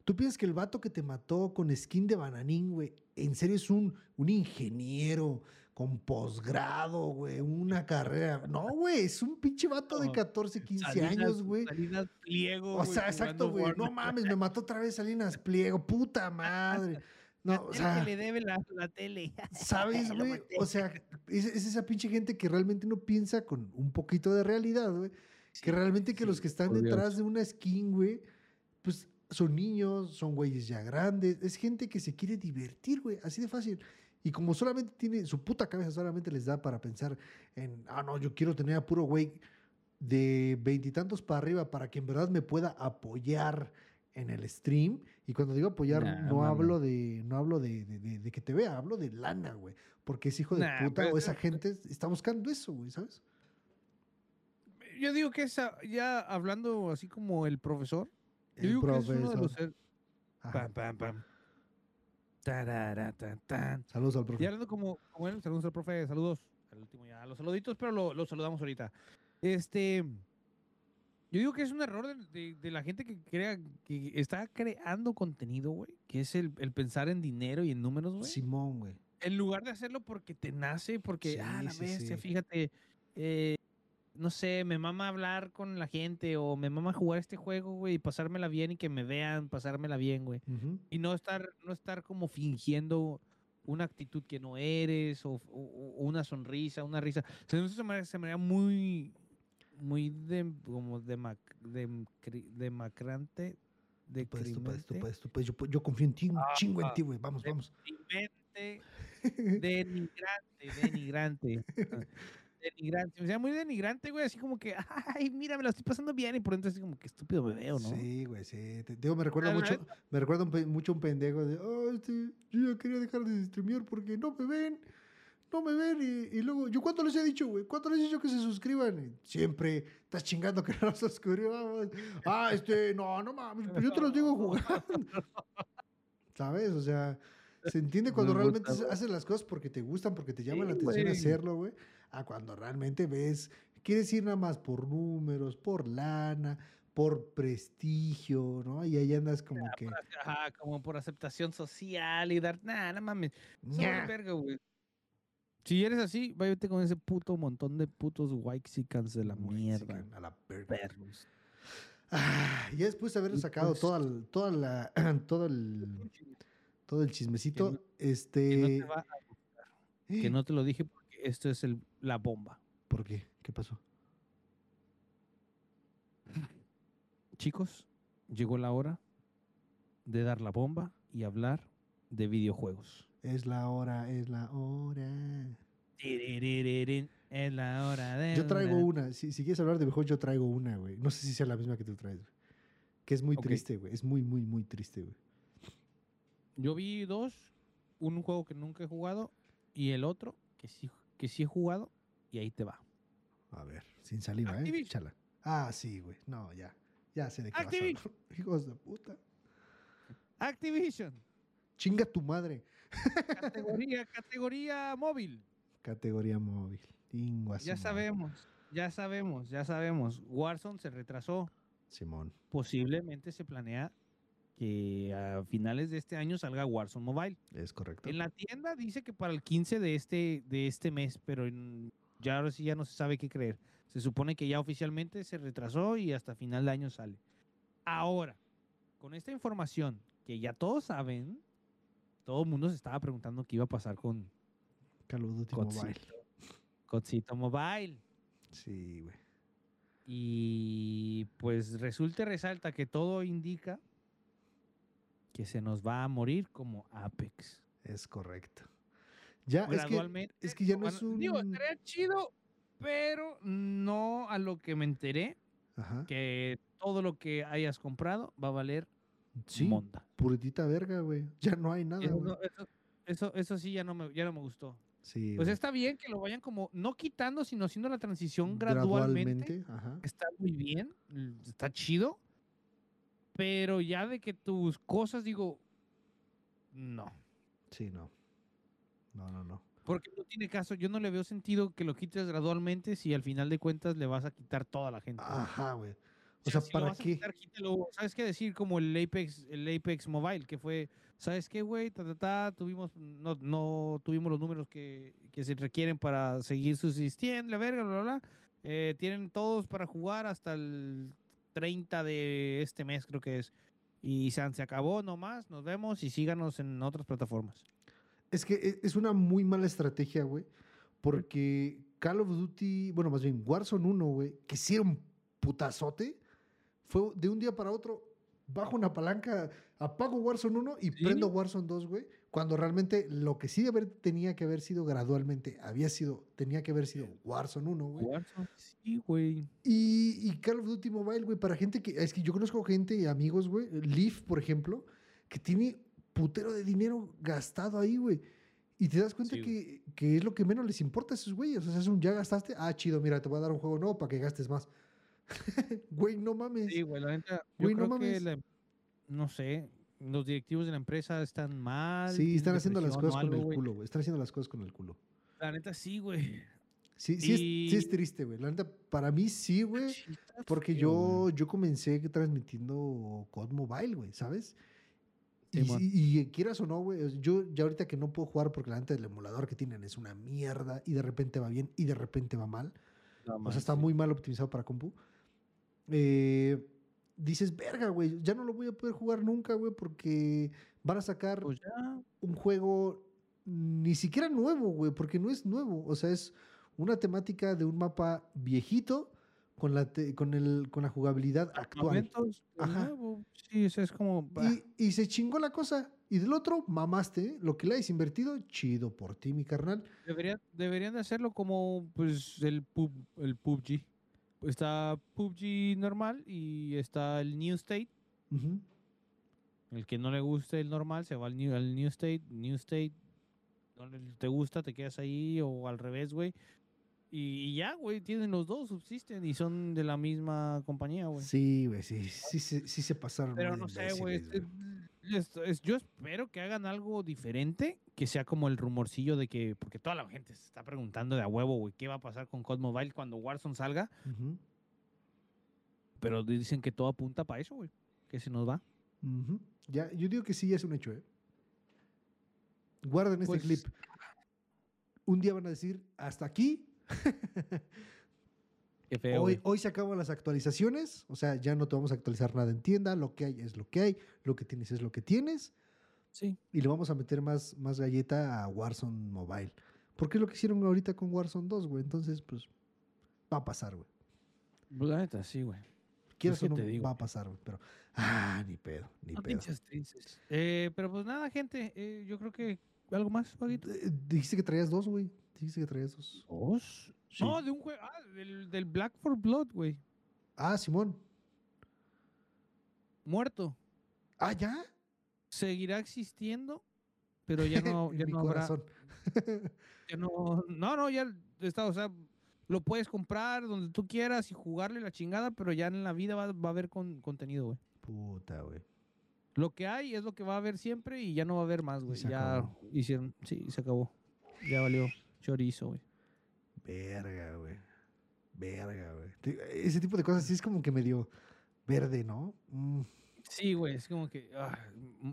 tú piensas que el vato que te mató con skin de bananín, güey, en serio es un, un ingeniero con posgrado, güey, una carrera? No, güey, es un pinche vato de
No,
14, 15
Salinas-
años, güey.
Salinas pliego.
O sea, exacto, güey. No mames, me mató otra vez Salinas Pliego, puta madre. *laughs* No, o sea,
que le debe la, la tele. *laughs*
¿sabes, güey? O sea, es, es esa pinche gente que realmente no piensa con un poquito de realidad, güey. Que realmente que los que están
Dios.
detrás de una skin, güey, pues son niños, son güeyes ya grandes. Es gente que se quiere divertir, güey. Así de fácil. Y como solamente tiene, su puta cabeza solamente les da para pensar en, ah, no, yo quiero tener a puro güey de veintitantos para arriba para que en verdad me pueda apoyar en el stream. Y cuando digo apoyar,
Nah,
no hablo de, no hablo de, de- de- de que te vea, hablo de lana, güey. Porque ese hijo de
Nah,
puta
pero
o esa gente está buscando eso, güey, ¿sabes?
Yo digo que esa, ya hablando así como el profesor, yo
El
digo que es uno de
profesor.
los... Pam, pam, pam. Tan.
Saludos al
Y
profe.
hablando como, como él, saludos al profe, saludos. Al último ya, los saluditos, pero lo, lo saludamos ahorita. Este, yo digo que es un error de, de- de la gente que crea, que está creando contenido, güey, que es el, el pensar en dinero y en números, güey.
Simón, güey.
En lugar de hacerlo porque te nace, porque,
Sí,
ah, la
sí,
bestia,
sí.
fíjate, eh, no sé, me mama hablar con la gente o me mama jugar este juego, güey, y pasármela bien y que me vean, pasármela bien, güey
Ujú.
y no estar no estar como fingiendo una actitud que no eres o, o- o una sonrisa una risa se me, se me, se me haría muy muy de, como demac, dem- cri- demacrante
Tú puedes, tú puedes, tú puedes, tú puedes. Yo, yo confío en ti, un chingo en
ah,
ti, güey. Vamos,
de-
vamos.
denigrante denigrante *laughs* ah, denigrante o sea muy denigrante güey así como que ay mira me la estoy pasando bien y por dentro así como que estúpido me veo no
Sí, güey, sí. Te, digo, me recuerda
La
mucho, me recuerda un mucho un pendejo de, oh, este, yo ya quería dejar de streamear porque no me ven, no me ven. Y, y luego, ¿yo cuánto les he dicho, güey? ¿Cuánto les he dicho que se suscriban? Y siempre estás chingando que *laughs* no nos suscribamos. Ah, este, no, no mames, pues yo te los digo *laughs* jugando. *laughs* ¿Sabes? O sea, se entiende cuando
Me
realmente haces las cosas porque te gustan, porque te llama la
Sí,
atención
güey.
hacerlo, güey. A cuando realmente ves, quieres ir nada más por números, por lana, por prestigio, ¿no? Y ahí andas como que.
Ajá, como por aceptación social y dar nada no mames verga, güey. Si eres así, váyate con ese puto montón de putos whitexicans de la mierda.
a la verga. Ah, y después de haber sacado
pues-
toda, toda la, *clears throat* todo el, *clears throat* todo el chismecito,
no-
este,
Que no te va a que no te lo dije porque esto es el, la bomba.
¿por qué? ¿Qué pasó?
Chicos, llegó la hora de dar la bomba y hablar de videojuegos.
Es la hora, es la hora.
Es la hora de.
Yo traigo
una-.
Si, si quieres hablar de mejor, yo traigo una, güey. No sé si sea la misma que tú traes, güey. Que es muy triste, güey. Es muy, muy, muy triste, güey.
Yo vi dos, un juego que nunca he jugado y el otro que sí, que sí he jugado y ahí te va.
A ver, sin saliva, ¿eh? Ah, sí, güey. No, ya. Ya sé de qué vas a. *laughs* Hijos de puta.
Activision,
Chinga tu madre.
categoría, *laughs* categoría móvil.
Categoría móvil. Su
Ya
madre.
sabemos, ya sabemos, ya sabemos. Warzone se retrasó.
Simón.
Posiblemente se planea que a finales de este año salga Warzone Mobile.
Es correcto.
En la tienda dice que para el 15 de este, de este mes, pero en- ya ahora sí ya no se sabe qué creer. Se supone que ya oficialmente se retrasó y hasta final de año sale. Ahora, con esta información que ya todos saben, todo el mundo se estaba preguntando qué iba a pasar con
Call of Duty
Codcito.
Mobile.
Codcito Mobile.
Sí, güey.
Y pues resulta y resalta que todo indica que se nos va a morir como Apex.
Es correcto. Ya, es que,
Gradualmente.
es que ya no es un.
Digo, estaría chido, pero no a lo que me enteré.
Ajá.
que todo lo que hayas comprado va a valer
Sí,
monda.
puritita verga, güey. Ya no hay nada,
Eso, eso, eso, eso sí ya no me, ya no me gustó.
Sí,
Pues
güey.
está bien que lo vayan como, no quitando, sino haciendo la transición gradualmente.
Ajá.
Está muy bien, está chido. Pero ya de que tus cosas, digo, no.
Sí, no. No, no, no.
Porque no tiene caso, yo no le veo sentido que lo quites gradualmente si al final de cuentas le vas a quitar toda la gente.
Ajá, güey.
O
O sea,
si lo
¿para
a
qué?
quitar, quítalo. ¿Sabes qué decir? Como el Apex, el Apex Mobile, que fue, ¿sabes qué, güey? Ta, ta, ta, tuvimos, no, no tuvimos los números que, que se requieren para seguir subsistiendo, la verga, bla, bla, bla. Eh, tienen todos para jugar hasta el 30 de este mes, creo que es. Y se, se acabó nomás, nos vemos y síganos en otras plataformas.
Es que e- es una muy mala estrategia, güey. Porque Call of Duty, bueno, más bien Warzone 1, güey, que sí era un putazote, fue de un día para otro, bajo una palanca, apago Warzone 1 y
Sí.
prendo Warzone 2, güey. Cuando realmente lo que sí de haber, tenía que haber sido gradualmente, había sido, tenía que haber sido Warzone 1, güey.
Warzone, Sí, güey.
Y, y Call of Duty Mobile, güey, para gente que. Es que yo conozco gente, amigos, güey. Leaf, por ejemplo, que tiene putero de dinero gastado ahí, güey. Y te das cuenta
Sí,
que, que es lo que menos les importa a esos güeyes. O sea, es un ya gastaste. Ah, chido, mira, te voy a dar un juego nuevo para que gastes más. *laughs* güey, no mames.
Sí, güey, la neta, yo
Güey, no
creo que
mames.
la- no sé, los directivos de la empresa están mal.
Sí, están haciendo las cosas con
algo,
el
güey.
culo, güey. Están haciendo las cosas con el culo.
La neta sí, güey.
Sí, sí, es, sí es
Y-
triste, güey. La neta, para mí sí, güey. Porque yo, yo comencé transmitiendo COD Mobile, güey, ¿sabes? Y,
Simón.
y- y quieras o no, güey, yo ya ahorita que no puedo jugar porque la neta el emulador que tienen es una mierda y de repente va bien y de repente va mal.
No
O sea, está muy mal optimizado para compu. Eh, dices, verga, güey, ya no lo voy a poder jugar nunca, güey, porque van a sacar
Pues ya.
un juego ni siquiera nuevo, güey, porque no es nuevo. O sea, es una temática de un mapa viejito con la, te- con el, con la jugabilidad actual. Ajá.
nuevo, Sí, o sea, es como.
Y, y se chingó la cosa. Y del otro, mamaste. ¿eh? Lo que le hayas invertido, chido por ti, mi carnal.
Deberían, deberían de hacerlo como pues el, pub, el PUBG. Está PUBG normal y está el New State. El que no le guste el normal se va al New, al new State. New State, no le- te gusta, te quedas ahí o al revés, güey. Y, y ya, güey, tienen los dos, subsisten y son de la misma compañía, güey.
Sí, güey, sí, sí, sí, sí se pasaron.
Pero no sé, güey. es- es- es- yo espero que hagan algo diferente, que sea como el rumorcillo de que, porque toda la gente se está preguntando de a huevo, güey, qué va a pasar con COD Mobile cuando Warzone salga, pero dicen que todo apunta para eso, güey, que se nos va.
Ya, yo digo que sí, ya es un hecho, ¿eh? Guarden este
Pues-
clip. Un día van a decir, hasta aquí. *laughs*
Qué feo,
Hoy, hoy se acaban las actualizaciones, o sea, ya no te vamos a actualizar nada en tienda, lo que hay es lo que hay, lo que tienes es lo que tienes,
Sí.
y le vamos a meter más, más galleta a Warzone Mobile. Porque es lo que hicieron ahorita con Warzone 2, güey. Entonces, pues, va a pasar, güey.
Pues la neta, sí, güey.
Quieras
¿qué
o no,
te digo?
va a pasar, güey. Pero, ah, ni pedo, ni
No
pedo.
Eh, pero pues nada, gente, eh, yo creo que algo más, Paguito.
Eh, Dijiste que traías dos, güey. Dijiste que traías dos.
¿Dos?
Sí.
No, de un juego, ah, del, del Black for Blood, güey.
Ah, Simón.
Muerto.
Ah, ya.
Seguirá existiendo, pero ya no, *laughs*
En
ya
mi
no habrá.
corazón. *laughs*
Ya no, no, no, ya está, o sea, lo puedes comprar donde tú quieras y jugarle la chingada, pero ya en la vida va, va a haber con, contenido, güey.
Puta, güey.
Lo que hay es lo que va a haber siempre y ya no va a haber más, güey. Ya
acabó.
hicieron, sí, se acabó. Ya valió chorizo, güey.
Verga, güey. Verga, güey. Ese tipo de cosas sí es como que medio verde, ¿no? Mm,
Sí, güey, es como que, ah,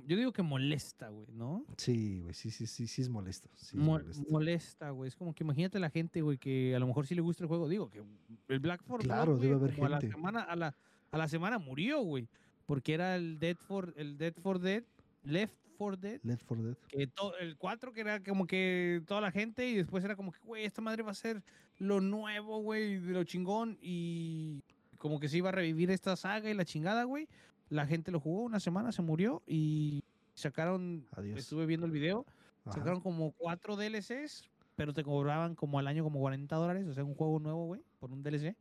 yo digo que molesta, güey, ¿no?
sí, güey. Sí, sí, sí, sí es molesto. Sí es
Mo-
molesto.
molesta, güey. Es como que imagínate la gente, güey, que a lo mejor sí le gusta el juego. Digo, que el Black for Blood,
Claro, debe haber
como a la
gente.
semana, a la, a la semana murió, güey. Porque era el Dead for, el Dead for Dead, Left for Dead,
Left 4 Dead.
que to- el 4 que era como que toda la gente y después era como que, güey, esta madre va a ser lo nuevo, güey, de lo chingón y como que se iba a revivir esta saga y la chingada, güey. La gente lo jugó una semana, se murió y sacaron,
Adiós.
estuve viendo el video,
Ajá.
sacaron como cuatro DLCs, pero te cobraban como al año como 40 dólares, o sea, un juego nuevo, güey, por un DLC.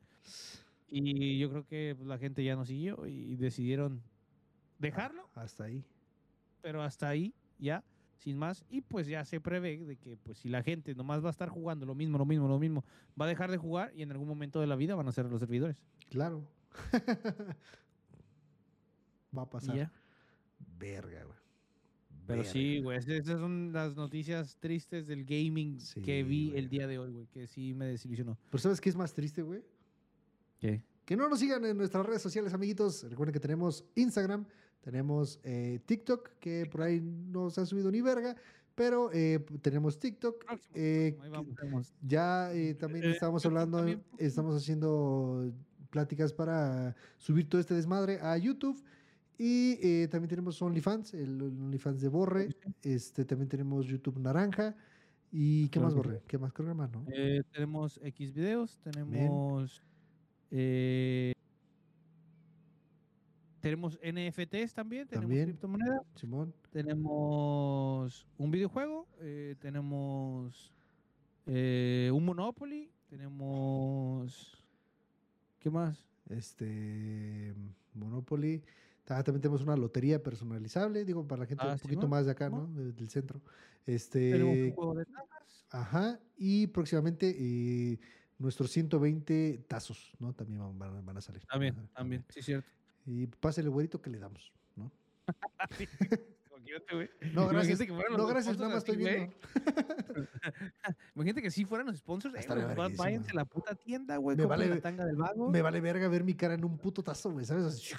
Y yo creo que pues, la gente ya no siguió y decidieron dejarlo,
Hasta ahí.
Pero hasta ahí ya, sin más. Y pues ya se prevé de que pues si la gente nomás va a estar jugando lo mismo, lo mismo, lo mismo, va a dejar de jugar y en algún momento de la vida van a ser los servidores.
Claro. *laughs* Va a pasar.
ya.
Verga, güey.
Pero
Verga.
sí, güey, es- esas son las noticias tristes del gaming
Sí,
que vi
güey.
el día de hoy, güey, que sí me desilusionó.
Pero ¿sabes qué es más triste, güey?
¿Qué?
Que no nos sigan en nuestras redes sociales, amiguitos. Recuerden que tenemos Instagram, tenemos eh, TikTok, que por ahí no se ha subido ni verga, pero eh, tenemos TikTok. Eh. Ya eh, también estamos hablando, estamos haciendo pláticas para subir todo este desmadre a YouTube. Y también tenemos OnlyFans, el OnlyFans de Borre. Este, también tenemos YouTube Naranja. ¿Y qué
Claro
más. Borre? ¿Qué más? Más, ¿no?
Tenemos X videos, tenemos tenemos NFTs también, tenemos
También.
criptomonedas,
Simón.
tenemos un videojuego, eh, tenemos eh, un Monopoly, tenemos ¿qué más?
Este, Monopoly. Ta- También tenemos una lotería personalizable, digo, para la gente
Ah,
un poquito
Simón,
más de acá,
Simón.
¿no? De- del centro.
Tenemos
Este,
un juego de tazas.
Ajá, y próximamente eh, nuestros 120 tazos, ¿no? También van, van a- salir.
También, también, sí, cierto.
Y pásale, güerito, que le damos, ¿no? *laughs* No, gracias. No, gracias, nada más estoy viendo. *laughs*
Imagínate que si fueran los sponsors, eh, güey, váyanse a la puta tienda, güey,
Me vale-
la tanga del vago.
Me vale verga ver mi cara en un puto tazo, güey, ¿sabes? Así,
Sí,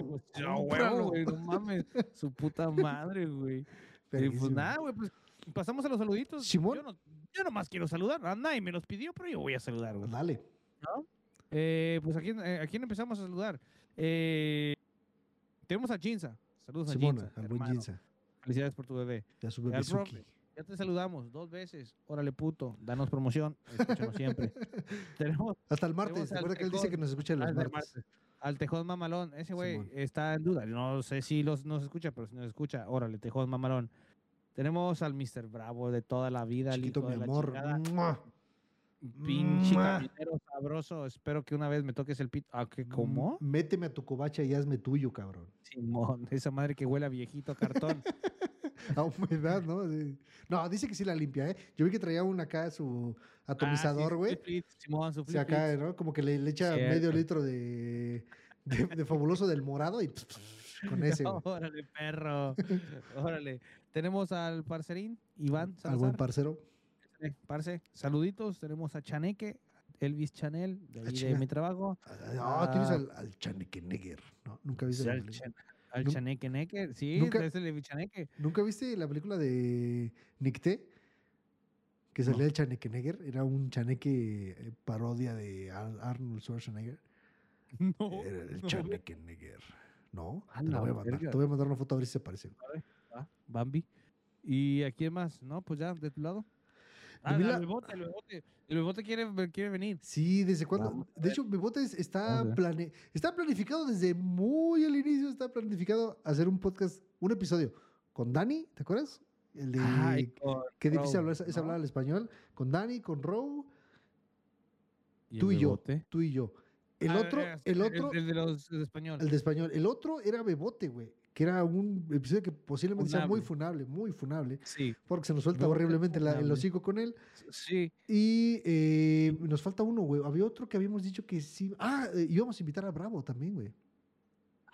güey, huevo, güey, no mames. *laughs* Su puta madre, güey. Y pues nada, güey, pues pasamos a los saluditos.
Simón.
Yo, no, yo nomás quiero saludar. A nadie me los pidió, pero yo voy a saludar, güey.
Dale.
Eh, pues ¿a quién, eh, ¿a quién empezamos a saludar? Eh, tenemos a Jinza. Saludos a
buen
hermano.
Jinza.
Felicidades por tu bebé.
Ya su bebezuki.
profe. Ya te saludamos dos veces. Órale, puto. Danos promoción. Escúchanos siempre. *laughs* tenemos
Hasta el martes.
Al
Recuerda que él dice que nos escucha los martes.
martes. Al Tejón Mamalón. Ese güey está en duda. No sé si los, nos escucha, pero si nos escucha, órale, Tejón Mamalón. Tenemos al Mr. Bravo de toda la vida. el
Chiquito,
hijo
mi
de la
amor. ¡Mua!
Pinche caminero sabroso. Espero que una vez me toques el pito. ¿Ah, qué? ¿Cómo?
Méteme a tu covacha y hazme tuyo, cabrón.
Simón, *laughs* esa madre que huele a viejito cartón. *laughs*
A humedad, ¿no? Sí. No, dice que sí la limpia, ¿eh? Yo vi que traía una acá, su atomizador,
Ah, sí,
güey.
flip flits, Simón, su
O
flip
sea, acá. ¿no? Como que le, le echa
Cierto.
medio litro de, de, de fabuloso del morado y con ese, güey. *laughs*
Órale, perro. Órale. Tenemos al parcerín, Iván
Al buen
Salazar.
parcero.
Parce, saluditos. Tenemos a Chaneque, Elvis Chanel, de
Ah,
ahí de
chinga.
mi trabajo.
Ah, tienes
Ah.
al, al Chanequenegger, ¿no? ¿Nunca viste, la
al,
película?
Al Chaneque Neque. Sí,
nunca-
es el de Chaneque.
¿Nunca viste la película de Nicté? Que salía
No.
el Chanequenegger. Era un chaneque eh, parodia de Ar- Arnold Schwarzenegger. *laughs*
No.
Era el *laughs*
no.
Chanequenegger. ¿No?
A
Te la voy a mandar.
verga.
Te voy a mandar una foto a ver si se parece.
Ah, Bambi. ¿Y a quién más? No, pues ya, de tu lado. Ah, el
la-
bebote, el bebote. El bebote quiere, quiere venir.
Sí, ¿desde cuándo?
Vamos a
De hecho, Bebote es- está,
ver.
plane, está planificado desde muy al inicio. Está planificado hacer un podcast, un episodio con Dani, ¿te acuerdas? El de.
Ay,
qué difícil
Row,
hablar, es, es
¿no?
hablar el español. Con Dani, con Row,
¿Y
tú
el
y yo. Tú y yo. El
Ah,
otro,
eh,
el otro,
El, de los de español.
el de español. El otro era Bebote, güey. Que era un episodio que posiblemente sea muy funable, muy funable.
Sí,
Porque se nos suelta horriblemente la- el
funable.
hocico con él.
sí.
Y eh, nos falta uno, güey. Había otro que habíamos dicho que sí. Ah, eh, íbamos a invitar a Bravo también, güey.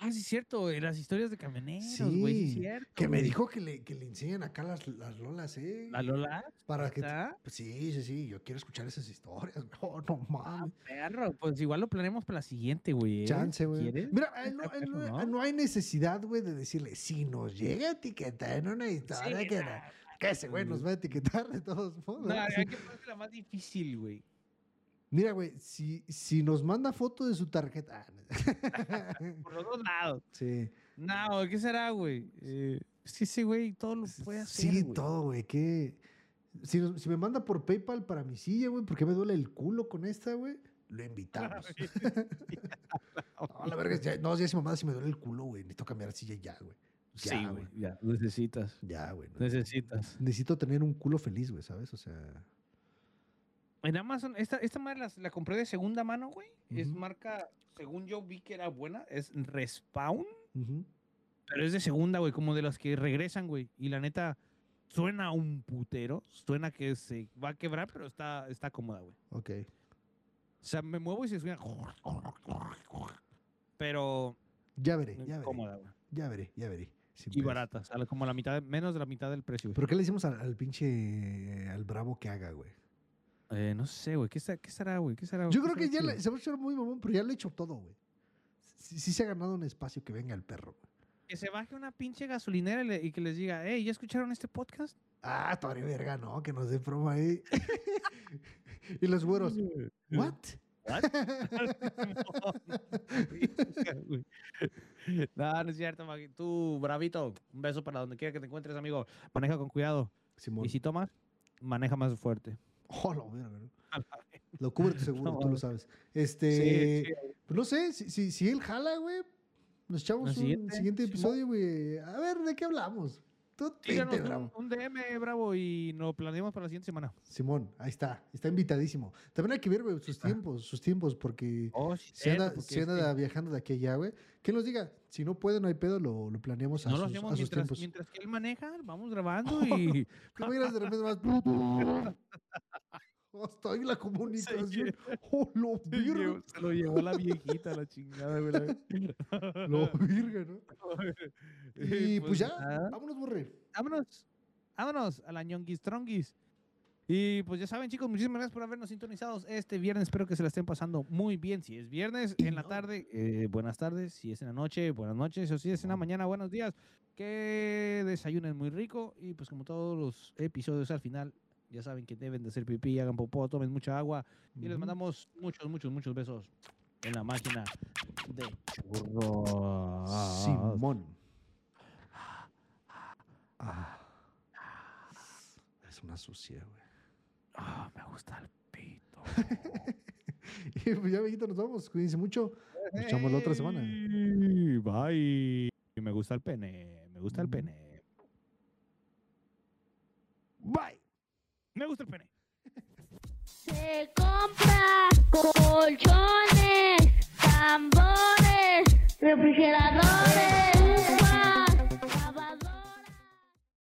Ah, sí, es cierto. Las historias de camioneros, güey. Sí, cierto.
Que me dijo que le, que le enseñan acá las, las lolas, ¿eh?
¿La Lola?
Para que. Pues sí, sí, sí. Yo quiero escuchar esas historias. *laughs* No, no
Ah,
mames.
perro. Pues igual lo planeamos para la siguiente, güey. ¿eh?
Chance, güey.
¿Quieres?
Mira, eh, no, eh, no-
perro, ¿no?
no hay necesidad, güey, de decirle, si nos llega a etiquetar en una historia
Sí,
que, que ese güey nos va a etiquetar de todos modos.
No, hay *laughs* que ponerse la más difícil, güey.
Mira, güey, si, si nos manda foto de su tarjeta. ah,
Por los dos lados.
sí.
No, ¿qué será, güey? Eh, es que ese güey todo lo puede hacer.
Sí, todo, güey. Que... Si, nos- si me manda por PayPal para mi silla, güey, porque me duele el culo con esta, güey, lo invitamos. *laughs* *laughs* No, la verga, ya, no, ya si mamá, si me duele el culo, güey, necesito cambiar silla ya, güey. Ya,
Sí, güey. Ya, necesitas.
Ya, güey. no.
Necesitas.
Necesito tener un culo feliz, güey, ¿sabes? O sea.
En Amazon, esta, esta madre las- la, compré de segunda mano, güey. Es marca, según yo vi que era buena, es Respawn. Pero es de segunda, güey, como de las que regresan, güey. Y la neta, suena un putero. Suena que se va a quebrar, pero está, está cómoda, güey.
Ok.
O sea, me muevo y se suena. Pero
Ya veré, ya veré.
cómoda, güey.
Ya veré, ya veré. Sin
Y
pedos.
barata. Sale como la mitad, menos de la mitad del precio, güey.
¿Pero qué le decimos al, al pinche. al bravo que haga, güey?
Eh, no sé, güey. ¿Qué, será, güey? ¿Qué será?
Yo
¿Qué
creo que ya le- se va a echar muy mamón, pero ya le he hecho todo, güey. Sí, sí se ha ganado un espacio que venga el perro, güey.
Que se baje una pinche gasolinera y, le- y que les diga, hey, ¿ya escucharon este podcast?
Ah, todavía verga, no, que nos dé promo ahí. *laughs* y los güeros, ¿what?
Güey. *laughs* *laughs* no, no es cierto, Magui. Tú, bravito, un beso para donde quiera que te encuentres, amigo. Maneja con cuidado.
Simón.
Y si tomas, maneja más fuerte. *laughs*
Oh, *laughs* lo ¿no? Lo cubre tu seguro,
No,
tú lo sabes. Este,
Sí, sí,
pues no sé, si, si, si él jala, güey, nos echamos un
siguiente,
siguiente episodio, güey. A ver, ¿de qué hablamos? Tú
Tíranos
tente,
un, DM, bravo, y lo planeamos para la siguiente semana.
Simón, ahí está, está invitadísimo. También hay que ver, güey, sus
está.
tiempos, sus tiempos, porque
Oh,
si anda,
este,
viajando de aquí a allá, güey, que nos diga, si no puede, no hay pedo, lo, lo planeamos a,
no lo
sus,
hacemos
a sus
mientras,
tiempos.
mientras que él maneja, vamos grabando *laughs* y...
¿Te imaginas de repente más? *laughs* Hasta ahí la comunicación. ¡Oh, lo *laughs*
llevó- se lo llevó la viejita, la chingada, güey. *laughs*
Lo virga, ¿no? *laughs* Y pues ya,
nada.
vámonos, borre.
vámonos, vámonos a la ñonguis tronguis. Y pues ya saben, chicos, muchísimas gracias por habernos sintonizados este viernes. Espero que se la estén pasando muy bien. Si es viernes en la tarde, eh, buenas tardes. Si es en la noche, buenas noches. O si es en la mañana, buenos días. Que desayunen muy rico. Y pues como todos los episodios al final, ya saben que deben de hacer pipí, hagan popó, tomen mucha agua. Y les mandamos muchos, muchos, muchos besos en la máquina de churros.
Simón. Ah. Es una sucia, güey.
Ah, me gusta el pito. *laughs*
Y pues ya, viejito, nos vamos. Cuídense mucho. Nos echamos la otra semana.
Bye. Me gusta el pene. Me gusta el pene. Bye. Me gusta el pene.
Se compra colchones, tambores, refrigeradores.